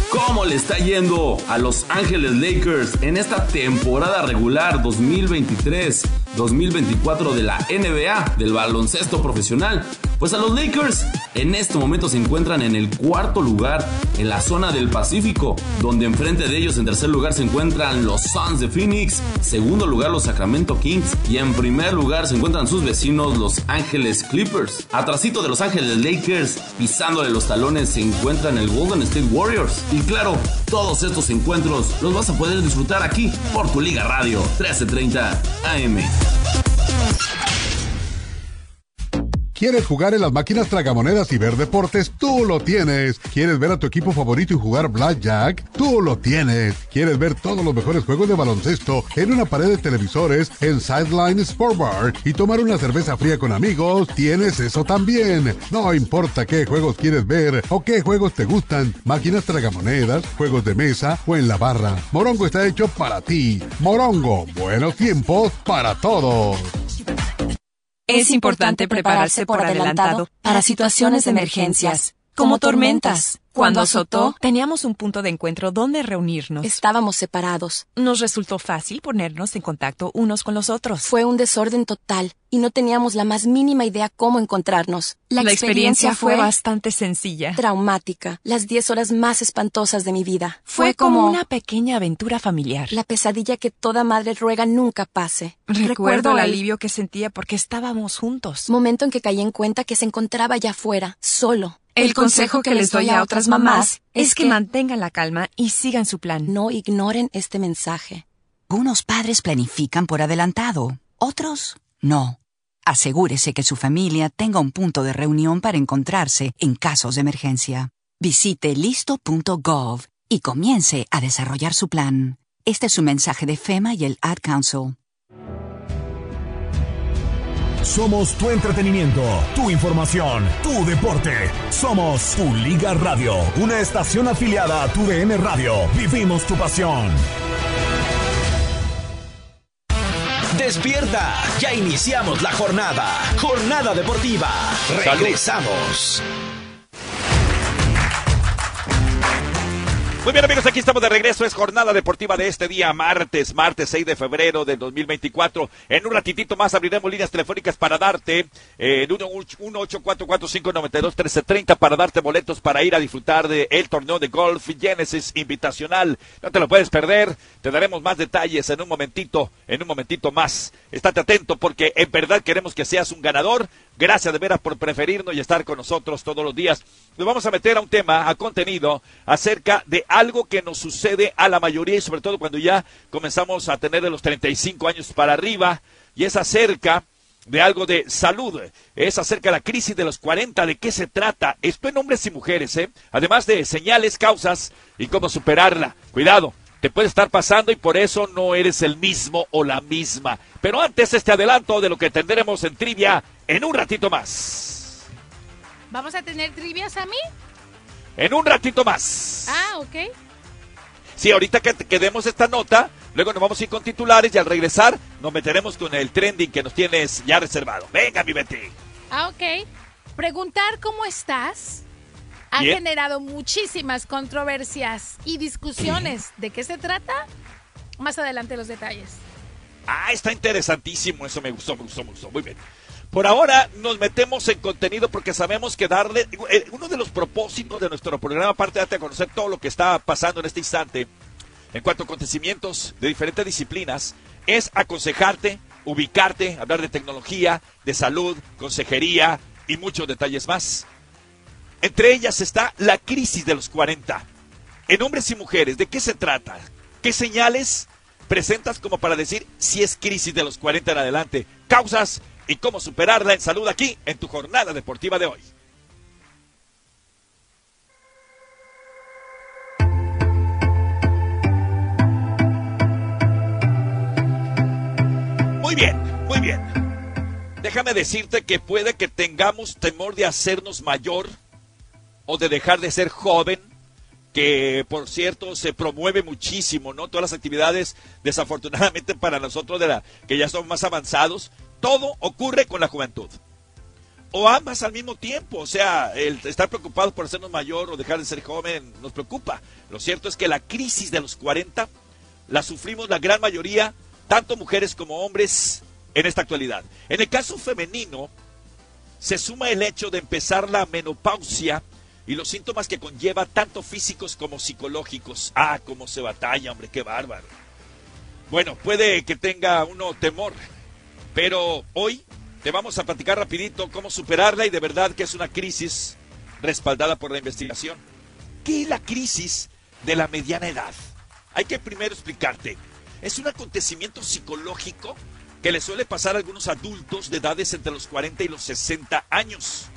Speaker 27: ¿Cómo le está yendo a Los Ángeles Lakers en esta temporada regular 2023-2024 de la NBA, del baloncesto profesional? Pues a los Lakers en este momento se encuentran en el cuarto lugar en la zona del Pacífico, donde enfrente de ellos en tercer lugar se encuentran los Suns de Phoenix, segundo lugar los Sacramento Kings y en primer lugar se encuentran sus vecinos los Ángeles Clippers. Atrasito de los Ángeles Lakers, pisándole los talones se encuentran el Golden State Warriors. Y claro, todos estos encuentros los vas a poder disfrutar aquí por tu Liga Radio 1330 AM.
Speaker 28: ¿Quieres jugar en las máquinas tragamonedas y ver deportes? Tú lo tienes. ¿Quieres ver a tu equipo favorito y jugar Blackjack? Tú lo tienes. ¿Quieres ver todos los mejores juegos de baloncesto en una pared de televisores en Sideline Sport Bar y tomar una cerveza fría con amigos? Tienes eso también. No importa qué juegos quieres ver o qué juegos te gustan. Máquinas tragamonedas, juegos de mesa o en la barra. Morongo está hecho para ti. Morongo, buenos tiempos para todos.
Speaker 29: Es importante prepararse por adelantado para situaciones de emergencias, como tormentas. Cuando azotó, teníamos un punto de encuentro donde reunirnos.
Speaker 30: Estábamos separados.
Speaker 29: Nos resultó fácil ponernos en contacto unos con los otros.
Speaker 30: Fue un desorden total y no teníamos la más mínima idea cómo encontrarnos.
Speaker 29: La, experiencia, fue bastante sencilla.
Speaker 30: traumática. Las diez horas más espantosas de mi vida.
Speaker 29: Fue como una pequeña aventura familiar.
Speaker 30: la pesadilla que toda madre ruega nunca pase.
Speaker 29: Recuerdo el
Speaker 30: el
Speaker 29: alivio que sentía porque estábamos juntos.
Speaker 30: momento en que caí en cuenta que se encontraba allá afuera, solo.
Speaker 29: El consejo que les doy a otras mamás es que mantengan la calma y sigan su plan.
Speaker 30: No ignoren este mensaje.
Speaker 31: Unos padres planifican por adelantado, otros no. Asegúrese que su familia tenga un punto de reunión para encontrarse en casos de emergencia. Visite listo.gov y comience a desarrollar su plan. Este es su mensaje de FEMA y el Ad Council.
Speaker 32: Somos tu entretenimiento, tu información, tu deporte. Somos tu Liga Radio, una estación afiliada a tu DN Radio. Vivimos tu pasión.
Speaker 17: Despierta, ya iniciamos la jornada. Jornada deportiva. Regresamos.
Speaker 3: Muy bien amigos, aquí estamos de regreso. Es jornada deportiva de este día, martes, martes 6 de febrero del 2024. En un ratitito más abriremos líneas telefónicas para darte eh, en 1-844-592-1330 para darte boletos para ir a disfrutar del el torneo de golf Genesis Invitacional. No te lo puedes perder. Te daremos más detalles en un momentito, en un momentito más. Estate atento porque en verdad queremos que seas un ganador. Gracias de veras por preferirnos y estar con nosotros todos los días. Nos vamos a meter a un tema, a contenido, acerca de algo que nos sucede a la mayoría y sobre todo cuando ya comenzamos a tener de los 35 años para arriba y es acerca de algo de salud, es acerca de la crisis de los 40, de qué se trata, esto en hombres y mujeres, ¿eh? además de señales, causas y cómo superarla. Cuidado, te puede estar pasando y por eso no eres el mismo o la misma. Pero antes este adelanto de lo que tendremos en trivia en un ratito más.
Speaker 4: ¿Vamos a tener trivias a mí?
Speaker 3: En un ratito más.
Speaker 4: Ah, ok.
Speaker 3: Sí, ahorita que quedemos esta nota, luego nos vamos a ir con titulares y al regresar nos meteremos con el trending que nos tienes ya reservado. Venga, mi Betty.
Speaker 4: Ah, ok. Preguntar cómo estás ha generado muchísimas controversias y discusiones. ¿De qué se trata? Más adelante los detalles.
Speaker 3: Ah, está interesantísimo. Eso me gustó, me gustó, me gustó. Muy bien. Por ahora nos metemos en contenido porque sabemos que darle. eh, Uno de los propósitos de nuestro programa, aparte de darte a conocer todo lo que está pasando en este instante, en cuanto a acontecimientos de diferentes disciplinas, es aconsejarte, ubicarte, hablar de tecnología, de salud, consejería y muchos detalles más. Entre ellas está la crisis de los 40. En hombres y mujeres, ¿de qué se trata? ¿Qué señales presentas como para decir si es crisis de los 40 en adelante? Causas y cómo superarla en salud aquí en tu jornada deportiva de hoy. Muy bien, muy bien. Déjame decirte que puede que tengamos temor de hacernos mayor o de dejar de ser joven, que por cierto se promueve muchísimo, ¿no? Todas las actividades, desafortunadamente para nosotros de la que ya somos más avanzados, todo ocurre con la juventud. O ambas al mismo tiempo, o sea, el estar preocupados por hacernos mayor o dejar de ser joven nos preocupa. Lo cierto es que la crisis de los 40 la sufrimos la gran mayoría, tanto mujeres como hombres, en esta actualidad. En el caso femenino, se suma el hecho de empezar la menopausia y los síntomas que conlleva tanto físicos como psicológicos. Ah, cómo se batalla, hombre, qué bárbaro. Bueno, puede que tenga uno temor, pero hoy te vamos a platicar rapidito cómo superarla y de verdad que es una crisis respaldada por la investigación. ¿Qué es la crisis de la mediana edad? Hay que primero explicarte. Es un acontecimiento psicológico que le suele pasar a algunos adultos de edades entre los 40 y los 60 años.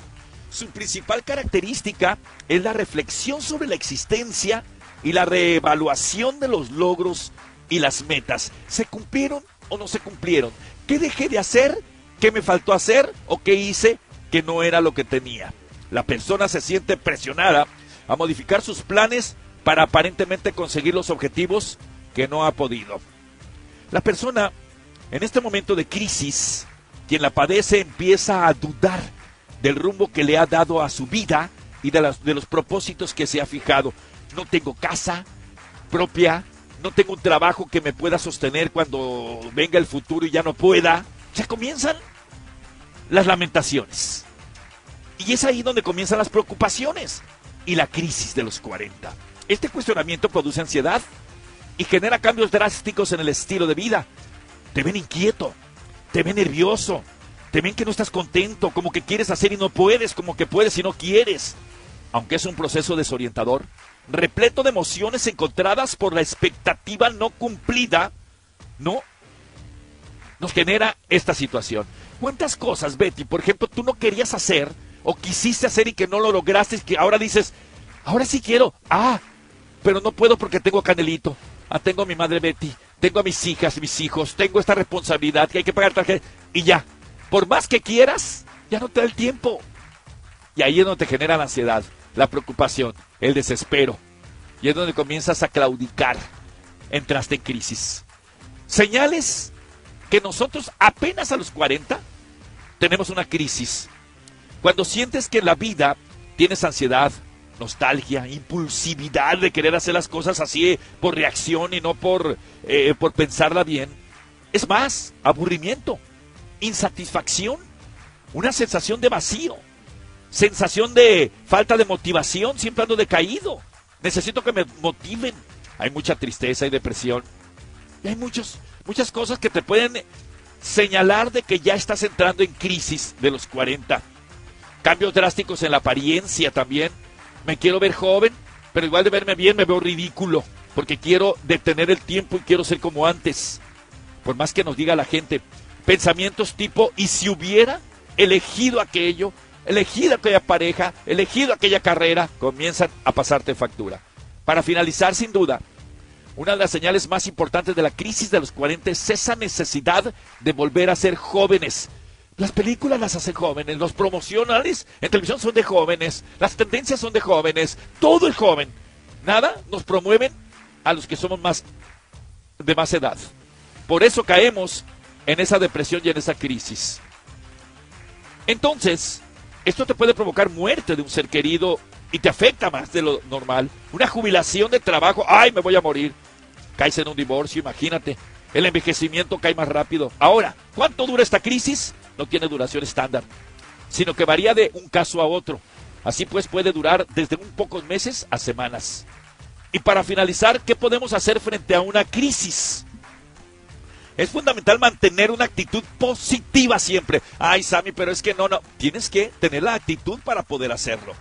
Speaker 3: Su principal característica es la reflexión sobre la existencia y la reevaluación de los logros y las metas. ¿Se cumplieron o no se cumplieron? ¿Qué dejé de hacer? ¿Qué me faltó hacer? ¿O qué hice que no era lo que tenía? La persona se siente presionada a modificar sus planes para aparentemente conseguir los objetivos que no ha podido. La persona en este momento de crisis, quien la padece empieza a dudar del rumbo que le ha dado a su vida y de, los propósitos que se ha fijado. No tengo casa propia, no tengo un trabajo que me pueda sostener cuando venga el futuro y ya no pueda. Ya comienzan las lamentaciones. Y es ahí donde comienzan las preocupaciones y la crisis de los 40. Este cuestionamiento produce ansiedad y genera cambios drásticos en el estilo de vida. Te ven inquieto, te ven nervioso, te ven que no estás contento, como que quieres hacer y no puedes, como que puedes y no quieres. Aunque es un proceso desorientador, repleto de emociones encontradas por la expectativa no cumplida, ¿no? Nos genera esta situación. ¿Cuántas cosas, Betty, por ejemplo, tú no querías hacer o quisiste hacer y que no lo lograste y que ahora dices, ahora sí quiero, ah, pero no puedo porque tengo a Canelito, ah, tengo a mi madre Betty, tengo a mis hijas, mis hijos, tengo esta responsabilidad que hay que pagar tarjeta y ya, por más que quieras, ya no te da el tiempo. Y ahí es donde te genera la ansiedad, la preocupación, el desespero. Y es donde comienzas a claudicar. Entraste en crisis. Señales que nosotros apenas a los 40 tenemos una crisis. Cuando sientes que en la vida tienes ansiedad, nostalgia, impulsividad de querer hacer las cosas así eh, por reacción y no por, eh, por pensarla bien. Es más, aburrimiento, insatisfacción, una sensación de vacío, sensación de falta de motivación, siempre ando decaído. Necesito que me motiven. Hay mucha tristeza y depresión. Y hay muchos, muchas cosas que te pueden señalar de que ya estás entrando en crisis de los 40. Cambios drásticos en la apariencia también. Me quiero ver joven, pero igual de verme bien me veo ridículo, porque quiero detener el tiempo y quiero ser como antes. Por más que nos diga la gente, pensamientos tipo, ¿y si hubiera elegido aquello, elegido aquella pareja, elegido aquella carrera, comienzan a pasarte factura? Para finalizar, sin duda, una de las señales más importantes de la crisis de los 40 es esa necesidad de volver a ser jóvenes. Las películas las hacen jóvenes, los promocionales en televisión son de jóvenes, las tendencias son de jóvenes, todo es joven. Nada nos promueven a los que somos más de más edad. Por eso caemos en esa depresión y en esa crisis. Entonces, esto te puede provocar muerte de un ser querido y te afecta más de lo normal. Una jubilación de trabajo, ay, me voy a morir. Caes en un divorcio, imagínate. El envejecimiento cae más rápido. Ahora, ¿cuánto dura esta crisis? No tiene duración estándar, sino que varía de un caso a otro. Así pues puede durar desde un pocos meses a semanas. Y para finalizar, ¿qué podemos hacer frente a una crisis? Es fundamental mantener una actitud positiva siempre. Ay, Sammy, pero es que no, no. Tienes que tener la actitud para poder hacerlo.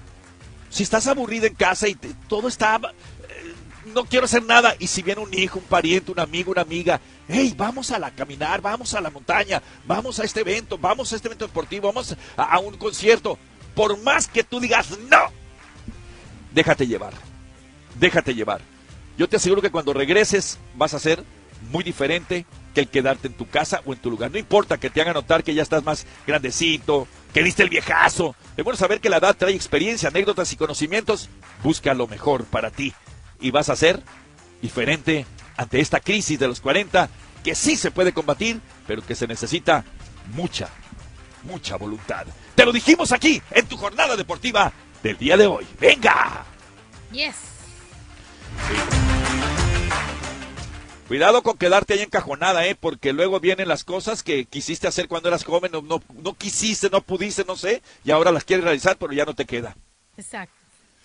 Speaker 3: Si estás aburrido en casa y todo está... eh, no quiero hacer nada. Y si viene un hijo, un pariente, un amigo, una amiga, hey, vamos a la caminar, vamos a la montaña, vamos a este evento, vamos a este evento deportivo, vamos a, a un concierto. Por más que tú digas no, déjate llevar. Déjate llevar. Yo te aseguro que cuando regreses vas a ser muy diferente que el quedarte en tu casa o en tu lugar. No importa que te hagan notar que ya estás más grandecito, que diste el viejazo. Es bueno saber que la edad trae experiencia, anécdotas y conocimientos. Busca lo mejor para ti y vas a ser diferente ante esta crisis de los 40 que sí se puede combatir, pero que se necesita mucha, mucha voluntad. Te lo dijimos aquí en tu jornada deportiva del día de hoy. ¡Venga!
Speaker 4: Yes.
Speaker 3: Cuidado con quedarte ahí encajonada, ¿eh? Porque luego vienen las cosas que quisiste hacer cuando eras joven, no, no, no quisiste, no pudiste, no sé, y ahora las quieres realizar, pero ya no te queda.
Speaker 4: Exacto.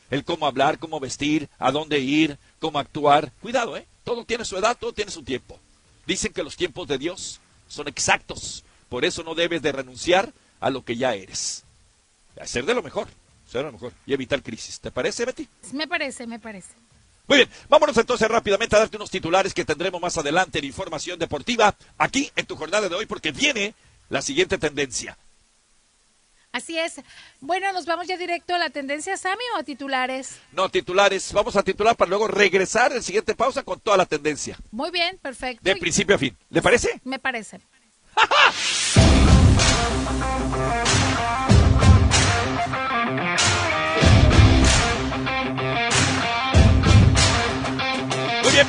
Speaker 3: El cómo hablar, cómo vestir, a dónde ir, cómo actuar. Cuidado, ¿eh? Todo tiene su edad, todo tiene su tiempo. Dicen que los tiempos de Dios son exactos. Por eso no debes de renunciar a lo que ya eres. Hacer de lo mejor, ser de lo mejor y evitar crisis. ¿Te parece, Betty?
Speaker 4: Me parece, me parece.
Speaker 3: Muy bien, vámonos entonces rápidamente a darte unos titulares que tendremos más adelante en información deportiva aquí en tu jornada de hoy porque viene la siguiente tendencia.
Speaker 4: Así es. Bueno, nos vamos ya directo a la tendencia, Sammy, o a titulares.
Speaker 3: No, titulares, vamos a titular para luego regresar en siguiente pausa con toda la tendencia,
Speaker 4: Muy bien, perfecto.
Speaker 3: de principio a fin. ¿Le parece?
Speaker 4: Me parece.
Speaker 3: Muy [LAUGHS] bien,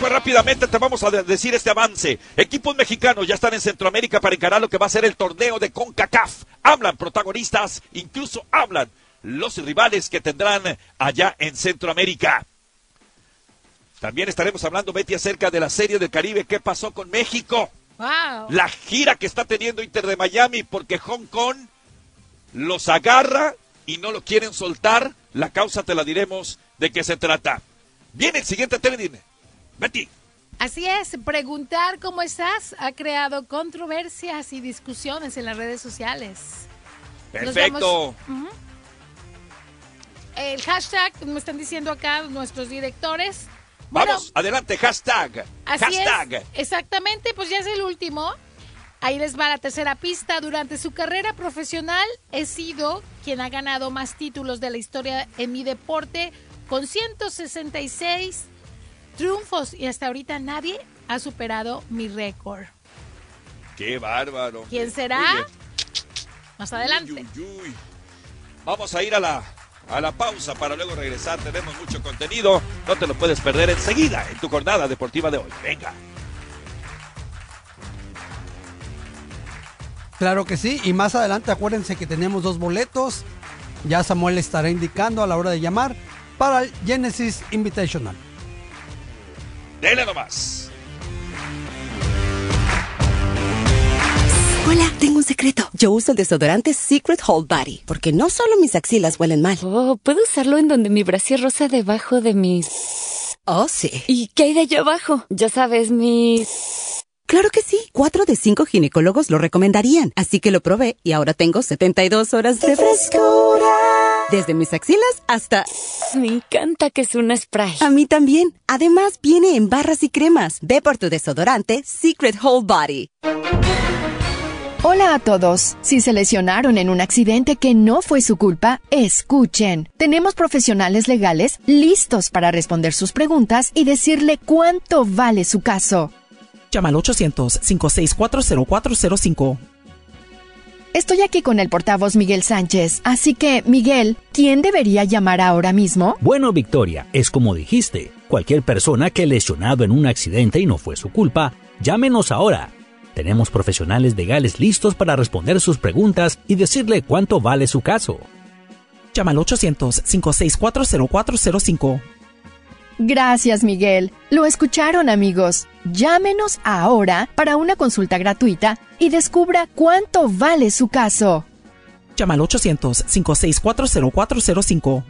Speaker 3: pues rápidamente te vamos a de- decir este avance. Equipos mexicanos ya están en Centroamérica para encarar lo que va a ser el torneo de CONCACAF. Hablan protagonistas, incluso hablan los rivales que tendrán allá en Centroamérica. También estaremos hablando, Betty, acerca de la Serie del Caribe. ¿Qué pasó con México?
Speaker 4: Wow.
Speaker 3: La gira que está teniendo Inter de Miami porque Hong Kong los agarra y no lo quieren soltar. La causa te la diremos de qué se trata. Viene el siguiente trending. Betty.
Speaker 4: Así es, preguntar cómo estás ha creado controversias y discusiones en las redes sociales.
Speaker 3: Perfecto.
Speaker 4: El hashtag, me están diciendo acá nuestros directores. Bueno,
Speaker 3: Vamos, adelante, hashtag.
Speaker 4: Así
Speaker 3: hashtag.
Speaker 4: es, exactamente, pues ya es el último. Ahí les va la tercera pista. Durante su carrera profesional he sido quien ha ganado más títulos de la historia en mi deporte con 166 triunfos y hasta ahorita nadie ha superado mi récord.
Speaker 3: Qué bárbaro.
Speaker 4: ¿Quién será? Más adelante.
Speaker 3: Uy, uy, uy. Vamos a ir a la, a la pausa para luego regresar. Tenemos mucho contenido. No te lo puedes perder enseguida en tu jornada deportiva de hoy. Venga.
Speaker 18: Claro que sí, y más adelante acuérdense que tenemos dos boletos. Ya Samuel estará indicando a la hora de llamar para el Genesis Invitational.
Speaker 3: Dele nomás.
Speaker 33: Hola, tengo un secreto. Yo uso el desodorante Secret Hold Body porque no solo mis axilas huelen mal.
Speaker 34: Oh, ¿puedo usarlo en donde mi brasier rosa debajo de mis...
Speaker 33: Oh, sí.
Speaker 34: ¿Y qué hay de allá abajo? Ya sabes, mis...
Speaker 33: Claro que sí. Cuatro de cinco ginecólogos lo recomendarían. Así que lo probé y ahora tengo 72 horas de frescura. Desde mis axilas hasta...
Speaker 34: Me encanta que es un spray.
Speaker 33: A mí también. Además, viene en barras y cremas. Ve por tu desodorante Secret Whole Body.
Speaker 35: Hola a todos. Si se lesionaron en un accidente que no fue su culpa, escuchen. Tenemos profesionales legales listos para responder sus preguntas y decirle cuánto vale su caso.
Speaker 36: Llama al 800-564-0405.
Speaker 35: Estoy aquí con el portavoz Miguel Sánchez, así que, Miguel, ¿quién debería llamar ahora mismo?
Speaker 37: Bueno, Victoria, es como dijiste. Cualquier persona que lesionado en un accidente y no fue su culpa, llámenos ahora. Tenemos profesionales legales listos para responder sus preguntas y decirle cuánto vale su caso.
Speaker 36: Llama al 800-564-0405.
Speaker 35: Gracias, Miguel. Lo escucharon, amigos. Llámenos ahora para una consulta gratuita y descubra cuánto vale su caso.
Speaker 36: Llama al 800-564-0405.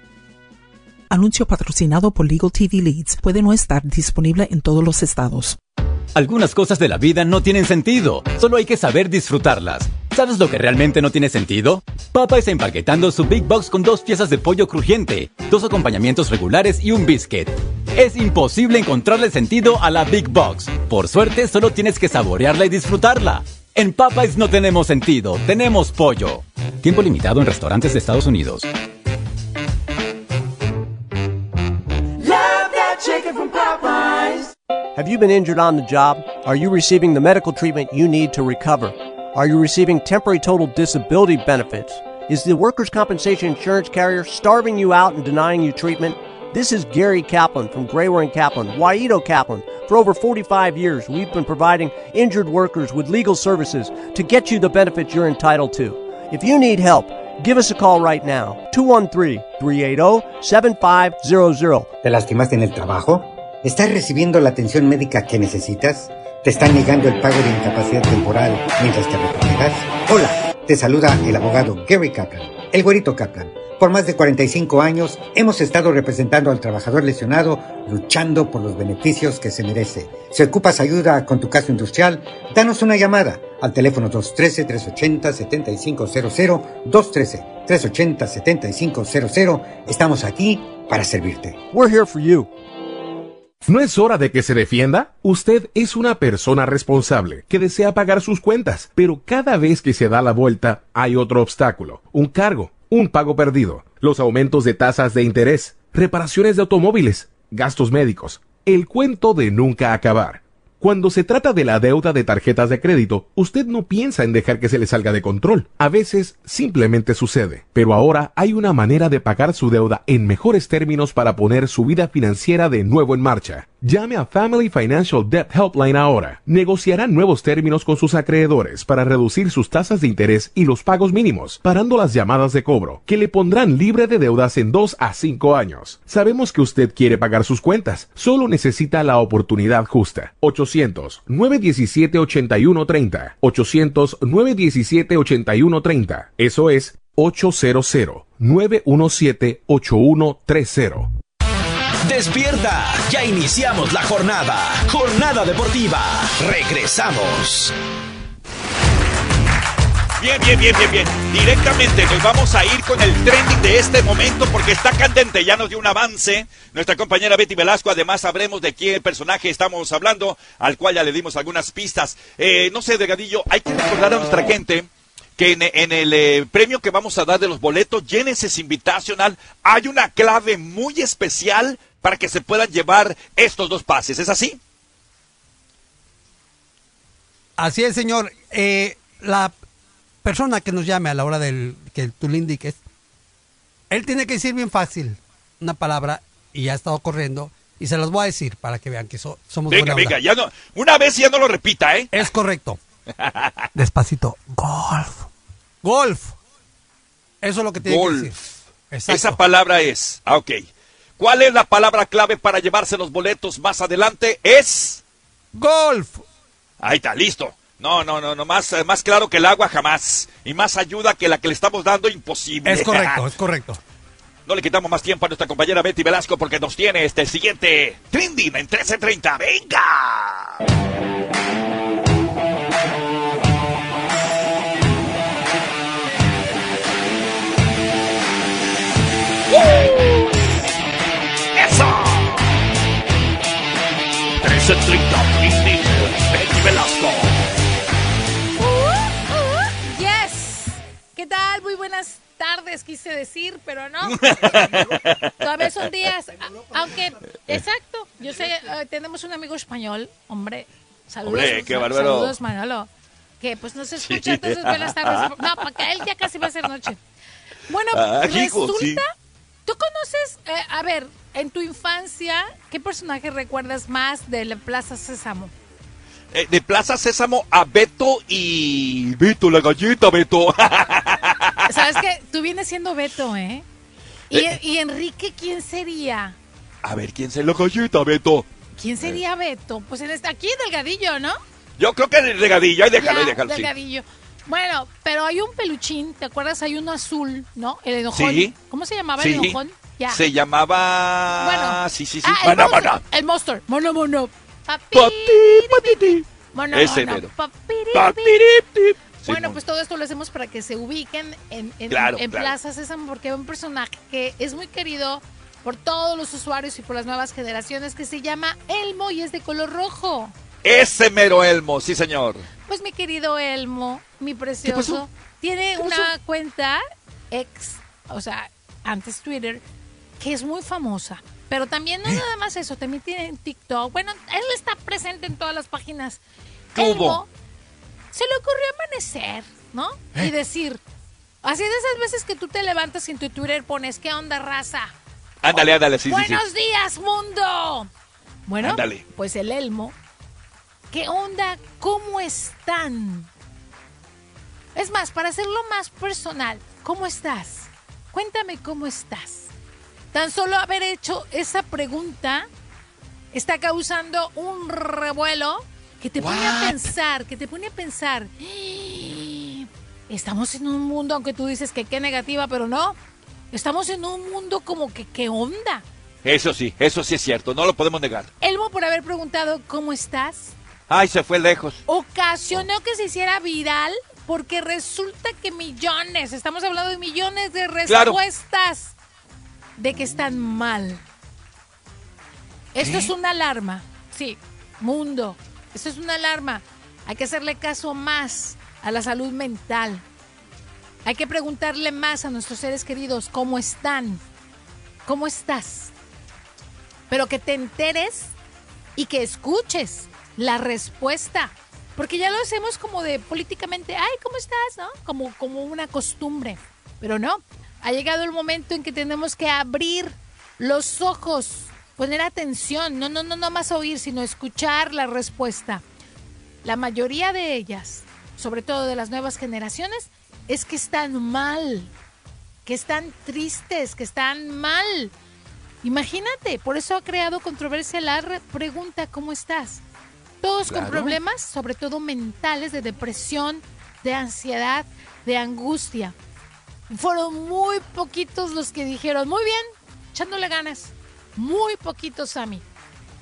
Speaker 36: Anuncio patrocinado por Legal TV Leads. Puede no estar disponible en todos los estados.
Speaker 38: Algunas cosas de la vida no tienen sentido, solo hay que saber disfrutarlas. ¿Sabes lo que realmente no tiene sentido? Papa está empaquetando su Big Box con dos piezas de pollo crujiente, dos acompañamientos regulares y un biscuit. Es imposible encontrarle sentido a la Big Box. Por suerte, solo tienes que saborearla y disfrutarla. En Popeyes no tenemos sentido, tenemos pollo. Tiempo limitado en restaurantes de Estados Unidos.
Speaker 39: Love that chicken from Popeyes.
Speaker 40: Have you been injured on the job? Are you receiving the medical treatment you need to recover? Are you receiving temporary total disability benefits? Is the workers' compensation insurance carrier starving you out and denying you treatment? This is Gary Kaplan from Grayware and Kaplan, Waido Kaplan. For over 45 years, we've been providing injured workers with legal services to get you the benefits you're entitled to. If you need help, give us a call right now. 213-380-7500.
Speaker 41: ¿Te lastimaste en el trabajo? ¿Estás recibiendo la atención médica que necesitas? ¿Te están negando el pago de incapacidad temporal mientras te recuperas? Hola, te saluda el abogado Gary Kaplan, el güerito Kaplan. Por más de 45 años hemos estado representando al trabajador lesionado, luchando por los beneficios que se merece. Si ocupas ayuda con tu caso industrial, danos una llamada al teléfono 213-380-7500, 213-380-7500. Estamos aquí para servirte.
Speaker 40: We're here for you.
Speaker 42: ¿No es hora de que se defienda? Usted es una persona responsable que desea pagar sus cuentas, pero cada vez que se da la vuelta hay otro obstáculo, un cargo, un pago perdido, los aumentos de tasas de interés, reparaciones de automóviles, gastos médicos, el cuento de nunca acabar. Cuando se trata de la deuda de tarjetas de crédito, usted no piensa en dejar que se le salga de control. A veces simplemente sucede. Pero ahora hay una manera de pagar su deuda en mejores términos para poner su vida financiera de nuevo en marcha. Llame a Family Financial Debt Helpline ahora. Negociarán nuevos términos con sus acreedores para reducir sus tasas de interés y los pagos mínimos, parando las llamadas de cobro, que le pondrán libre de deudas en 2 a 5 años. Sabemos que usted quiere pagar sus cuentas, solo necesita la oportunidad justa. 800-917-8130. 800-917-8130. Eso es 800-917-8130.
Speaker 17: Despierta, ya iniciamos la jornada. Jornada deportiva. Regresamos.
Speaker 3: Bien, bien, bien, bien, bien. Directamente nos vamos a ir con el trending de este momento porque está candente. Ya nos dio un avance. Nuestra compañera Betty Velasco, además sabremos de qué personaje estamos hablando, al cual ya le dimos algunas pistas. Eh, no sé, Delgadillo, hay que recordar a nuestra gente que en, el eh, premio que vamos a dar de los boletos Genesis Invitational hay una clave muy especial para que se puedan llevar estos dos pases. ¿Es así?
Speaker 18: Así es, señor. Eh, la persona que nos llame a la hora del que tú le indiques, él tiene que decir bien fácil una palabra y ya ha estado corriendo y se las voy a decir para que vean que so- somos
Speaker 3: Venga,
Speaker 18: buena
Speaker 3: venga, ya no, una vez ya no lo repita, ¿eh?
Speaker 18: Es correcto. [LAUGHS] Despacito. Golf. Golf. Eso es lo que tiene
Speaker 3: Golf.
Speaker 18: que decir. Exacto.
Speaker 3: Esa palabra es, ah, ok. ¿Cuál es la palabra clave para llevarse los boletos más adelante? Es
Speaker 18: golf.
Speaker 3: Ahí está, listo. No, no, no, no, más, más claro que el agua jamás. Y más ayuda que la que le estamos dando imposible.
Speaker 18: Es correcto, es [LAUGHS] correcto.
Speaker 3: No le quitamos más tiempo a nuestra compañera Betty Velasco porque nos tiene este siguiente trending en 1330. ¡Venga! 1330 trending. Betty Velasco.
Speaker 4: Yes. ¿Qué tal? Muy buenas tardes, quise decir, pero no. [LAUGHS] Todavía son días. Aunque, exacto, yo sé, eh, tenemos un amigo español, hombre. Saludos.
Speaker 3: Hombre, qué bárbaro.
Speaker 4: Saludos, Manolo. Que pues no se escucha, entonces buenas tardes. No, porque él ya casi va a ser noche. Bueno,
Speaker 3: Ah, hijo,
Speaker 4: resulta,
Speaker 3: sí.
Speaker 4: ¿Tú conoces, eh, a ver, en tu infancia, qué personaje recuerdas más de la Plaza Sésamo?
Speaker 3: Eh, de Plaza Sésamo a Beto y... Beto, la galleta, Beto. [LAUGHS]
Speaker 4: ¿Sabes qué? Tú vienes siendo Beto, ¿eh? ¿Y, y Enrique quién sería?
Speaker 3: A ver, ¿quién se la galleta, Beto?
Speaker 4: ¿Quién sería Beto? Pues en este, aquí Delgadillo, ¿no?
Speaker 3: Yo creo que el regadillo, ahí déjalo, ahí déjalo, sí.
Speaker 4: Bueno, pero hay un peluchín, ¿te acuerdas? Hay uno azul, ¿no? El enojón.
Speaker 3: Sí.
Speaker 4: ¿Cómo se llamaba
Speaker 3: Sí.
Speaker 4: el enojón? Ya.
Speaker 3: Se llamaba...
Speaker 4: Bueno.
Speaker 3: Sí, sí, sí.
Speaker 4: Ah, el
Speaker 3: mana.
Speaker 4: El monster. Mono, mono. Papi, mono,
Speaker 3: Ese
Speaker 4: mono. Papiri,
Speaker 3: Papiriptip. Sí,
Speaker 4: Bueno, pues todo esto lo hacemos para que se ubiquen en, en,
Speaker 3: Claro,
Speaker 4: en
Speaker 3: claro.
Speaker 4: Plaza Sésamo, porque hay un personaje que es muy querido por todos los usuarios y por las nuevas generaciones que se llama Elmo y es de color rojo.
Speaker 3: Ese mero Elmo, sí, señor.
Speaker 4: Pues mi querido Elmo, mi precioso, tiene
Speaker 3: ¿Qué
Speaker 4: una cuenta ex, o sea, antes Twitter, que es muy famosa. Pero también
Speaker 3: ¿Eh?
Speaker 4: no [GASPS] nada más eso, también tiene TikTok. Bueno, él está presente en todas las páginas.
Speaker 3: ¿Qué
Speaker 4: Elmo se le ocurrió amanecer, ¿no?
Speaker 3: ¿Eh?
Speaker 4: Y decir, así de esas veces que tú te levantas y en tu Twitter pones, ¿qué onda, raza?
Speaker 3: Ándale, ándale, sí, sí, sí.
Speaker 4: Buenos días, mundo. Bueno,
Speaker 3: Ándale.
Speaker 4: pues el Elmo. ¿Qué onda? ¿Cómo están? Es más, para hacerlo más personal, ¿cómo estás? Cuéntame cómo estás. Tan solo haber hecho esa pregunta está causando un revuelo que te pone a pensar, que te pone a pensar. [GASPS] Estamos en un mundo, aunque tú dices que qué negativa, pero no. Estamos en un mundo como que qué onda.
Speaker 3: Eso sí, eso sí es cierto, no lo podemos negar.
Speaker 4: Elmo, por haber preguntado cómo estás,
Speaker 3: Ay, se fue lejos.
Speaker 4: ocasionó que se hiciera viral porque resulta que millones, estamos hablando de millones de
Speaker 3: Claro.
Speaker 4: respuestas de que están mal. Esto es una alarma. Sí, mundo. Esto es una alarma. Hay que hacerle caso más a la salud mental. Hay que preguntarle más a nuestros seres queridos cómo están. ¿Cómo estás? Pero que te enteres y que escuches la respuesta. Porque ya lo hacemos como de políticamente, ay, ¿cómo estás? ¿No? Como, como una costumbre. Pero no, ha llegado el momento en que tenemos que abrir los ojos, poner atención, no, no, no, no más oír, sino escuchar la respuesta. La mayoría de ellas, sobre todo de las nuevas generaciones, es que están mal, que están tristes, que están mal. Imagínate, por eso ha creado controversia la re- pregunta ¿cómo estás? Todos con problemas, sobre todo mentales, de depresión, de ansiedad, de angustia. Fueron muy poquitos los que dijeron, muy bien, echándole ganas. Muy poquitos, Sammy.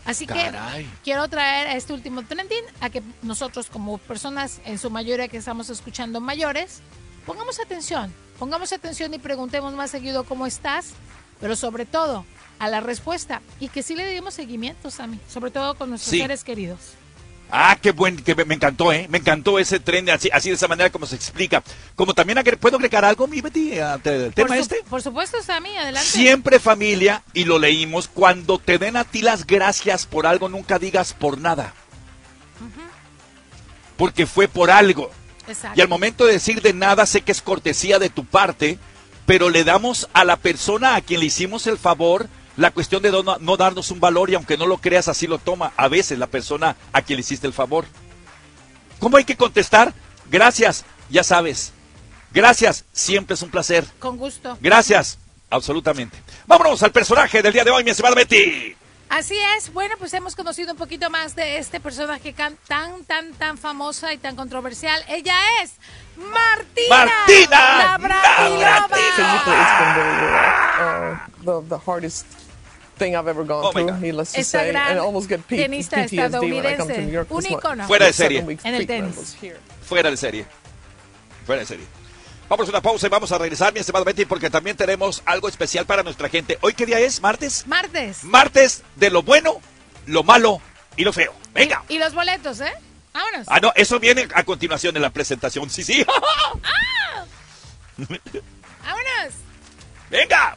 Speaker 4: Así
Speaker 3: Caray.
Speaker 4: que quiero traer a este último trending a que nosotros como personas, en su mayoría que estamos escuchando mayores, pongamos atención, pongamos atención y preguntemos más seguido cómo estás, pero sobre todo a la respuesta y que sí le demos seguimiento, Sammy, sobre todo con nuestros
Speaker 3: Sí.
Speaker 4: seres queridos.
Speaker 3: Ah, qué buen, que me, encantó, ¿eh? Me encantó ese tren, de así, así de esa manera como se explica. Como también, ¿puedo agregar algo, mi Betty, al te-
Speaker 4: Por,
Speaker 3: tema
Speaker 4: su-
Speaker 3: este?
Speaker 4: por supuesto, Sammy, adelante.
Speaker 3: Siempre familia, y lo leímos, cuando te den a ti las gracias por algo, nunca digas por nada. Porque fue por algo. Y al momento de decir de nada, sé que es cortesía de tu parte, pero le damos a la persona a quien le hicimos el favor la cuestión de no, no darnos un valor y aunque no lo creas, así lo toma a veces la persona a quien le hiciste el favor. ¿Cómo hay que contestar? Gracias, ya sabes. Gracias, siempre es un placer.
Speaker 4: Con gusto.
Speaker 3: Gracias, absolutamente. Vámonos al personaje del día de hoy, mi estimada Betty.
Speaker 4: Así es, bueno, pues hemos conocido un poquito más de este personaje tan, tan, tan famosa y tan controversial. Ella es Martina.
Speaker 3: Martina.
Speaker 4: Navratilova.
Speaker 43: The, the hardest thing I've ever gone
Speaker 3: Oh,
Speaker 43: through, needless to
Speaker 4: Esta
Speaker 43: say,
Speaker 4: gran
Speaker 43: and I almost get P-
Speaker 4: tenista
Speaker 43: PTSD when I come to New
Speaker 4: estadounidense,
Speaker 43: York.
Speaker 4: un ícono.
Speaker 3: Fuera de serie.
Speaker 4: En el tenis.
Speaker 3: Fuera de serie. Fuera de serie. Vamos a una pausa y vamos a regresar, mi estimada Betty, porque también tenemos algo especial para nuestra gente. ¿Hoy qué día es? ¿Martes?
Speaker 4: Martes.
Speaker 3: Martes de lo bueno, lo malo y lo feo. Venga.
Speaker 4: Y los boletos, ¿eh? Vámonos.
Speaker 3: Ah, no, eso viene a continuación en la presentación. Sí, sí. [LAUGHS] [LAUGHS]
Speaker 4: Vámonos.
Speaker 3: Venga.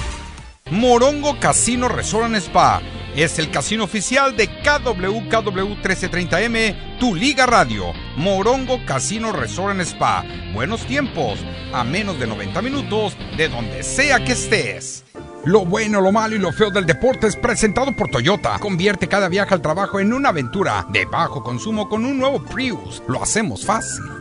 Speaker 44: Morongo Casino Resort Spa es el casino oficial de KWKW 1330M, tu liga radio. Morongo Casino Resort Spa. Buenos tiempos, a menos de 90 minutos de donde sea que estés. Lo bueno, lo malo y lo feo del deporte es presentado por Toyota. Convierte cada viaje al trabajo en una aventura de bajo consumo con un nuevo Prius. Lo hacemos fácil.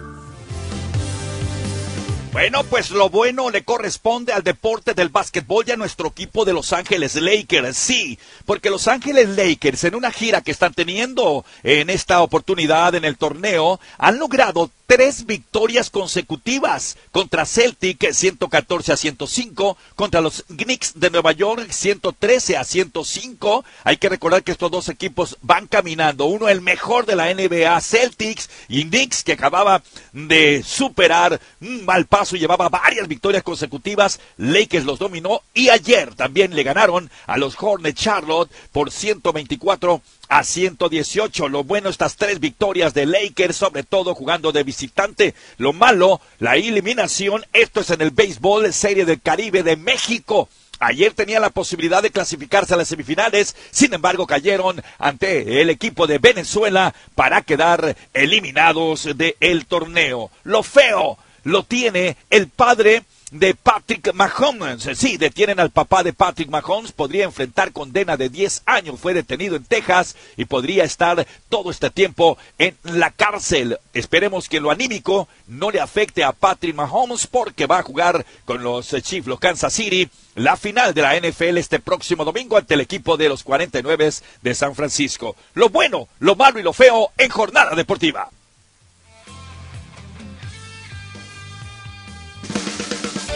Speaker 3: Bueno, pues lo bueno le corresponde al deporte del básquetbol y a nuestro equipo de Los Ángeles Lakers. Sí, porque Los Ángeles Lakers en una gira que están teniendo en esta oportunidad en el torneo han logrado tres victorias consecutivas contra Celtic 114 a 105, contra los Knicks de Nueva York 113 a 105. Hay que recordar que estos dos equipos van caminando, uno el mejor de la NBA Celtics y Knicks que acababa de superar un mal paso llevaba varias victorias consecutivas. Lakers los dominó y ayer también le ganaron a los Hornets Charlotte por 124 a 118. Lo bueno, estas tres victorias de Lakers, sobre todo jugando de visitante. Lo malo, la eliminación. Esto es en el béisbol, Serie del Caribe de México. Ayer tenía la posibilidad de clasificarse a las semifinales, sin embargo cayeron ante el equipo de Venezuela para quedar eliminados del torneo. Lo feo lo tiene el padre de Patrick Mahomes. Sí, detienen al papá de Patrick Mahomes. Podría enfrentar condena de 10 años. Fue detenido en Texas y podría estar todo este tiempo en la cárcel. Esperemos que lo anímico no le afecte a Patrick Mahomes porque va a jugar con los Chiefs, los Kansas City, la final de la NFL este próximo domingo ante el equipo de los 49 de San Francisco. Lo bueno, lo malo y lo feo en jornada deportiva.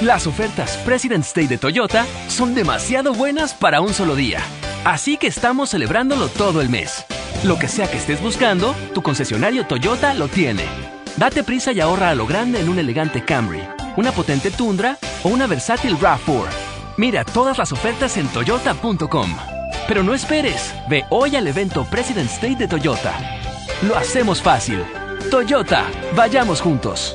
Speaker 45: Las ofertas President's Day de Toyota son demasiado buenas para un solo día. Así que estamos celebrándolo todo el mes. Lo que sea que estés buscando, tu concesionario Toyota lo tiene. Date prisa y ahorra a lo grande en un elegante Camry, una potente Tundra o una versátil RAV4. Mira todas las ofertas en toyota.com. Pero no esperes, ve hoy al evento President's Day de Toyota. Lo hacemos fácil. Toyota, vayamos juntos.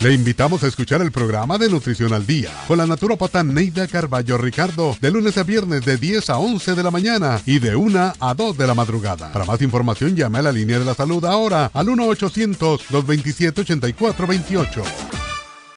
Speaker 28: Le invitamos a escuchar el programa de Nutrición al Día con la naturópata Neida Carballo Ricardo de lunes a viernes de 10 a 11 de la mañana y de 1 a 2 de la madrugada. Para más información llame a la línea de la salud ahora al 1-800-227-8428.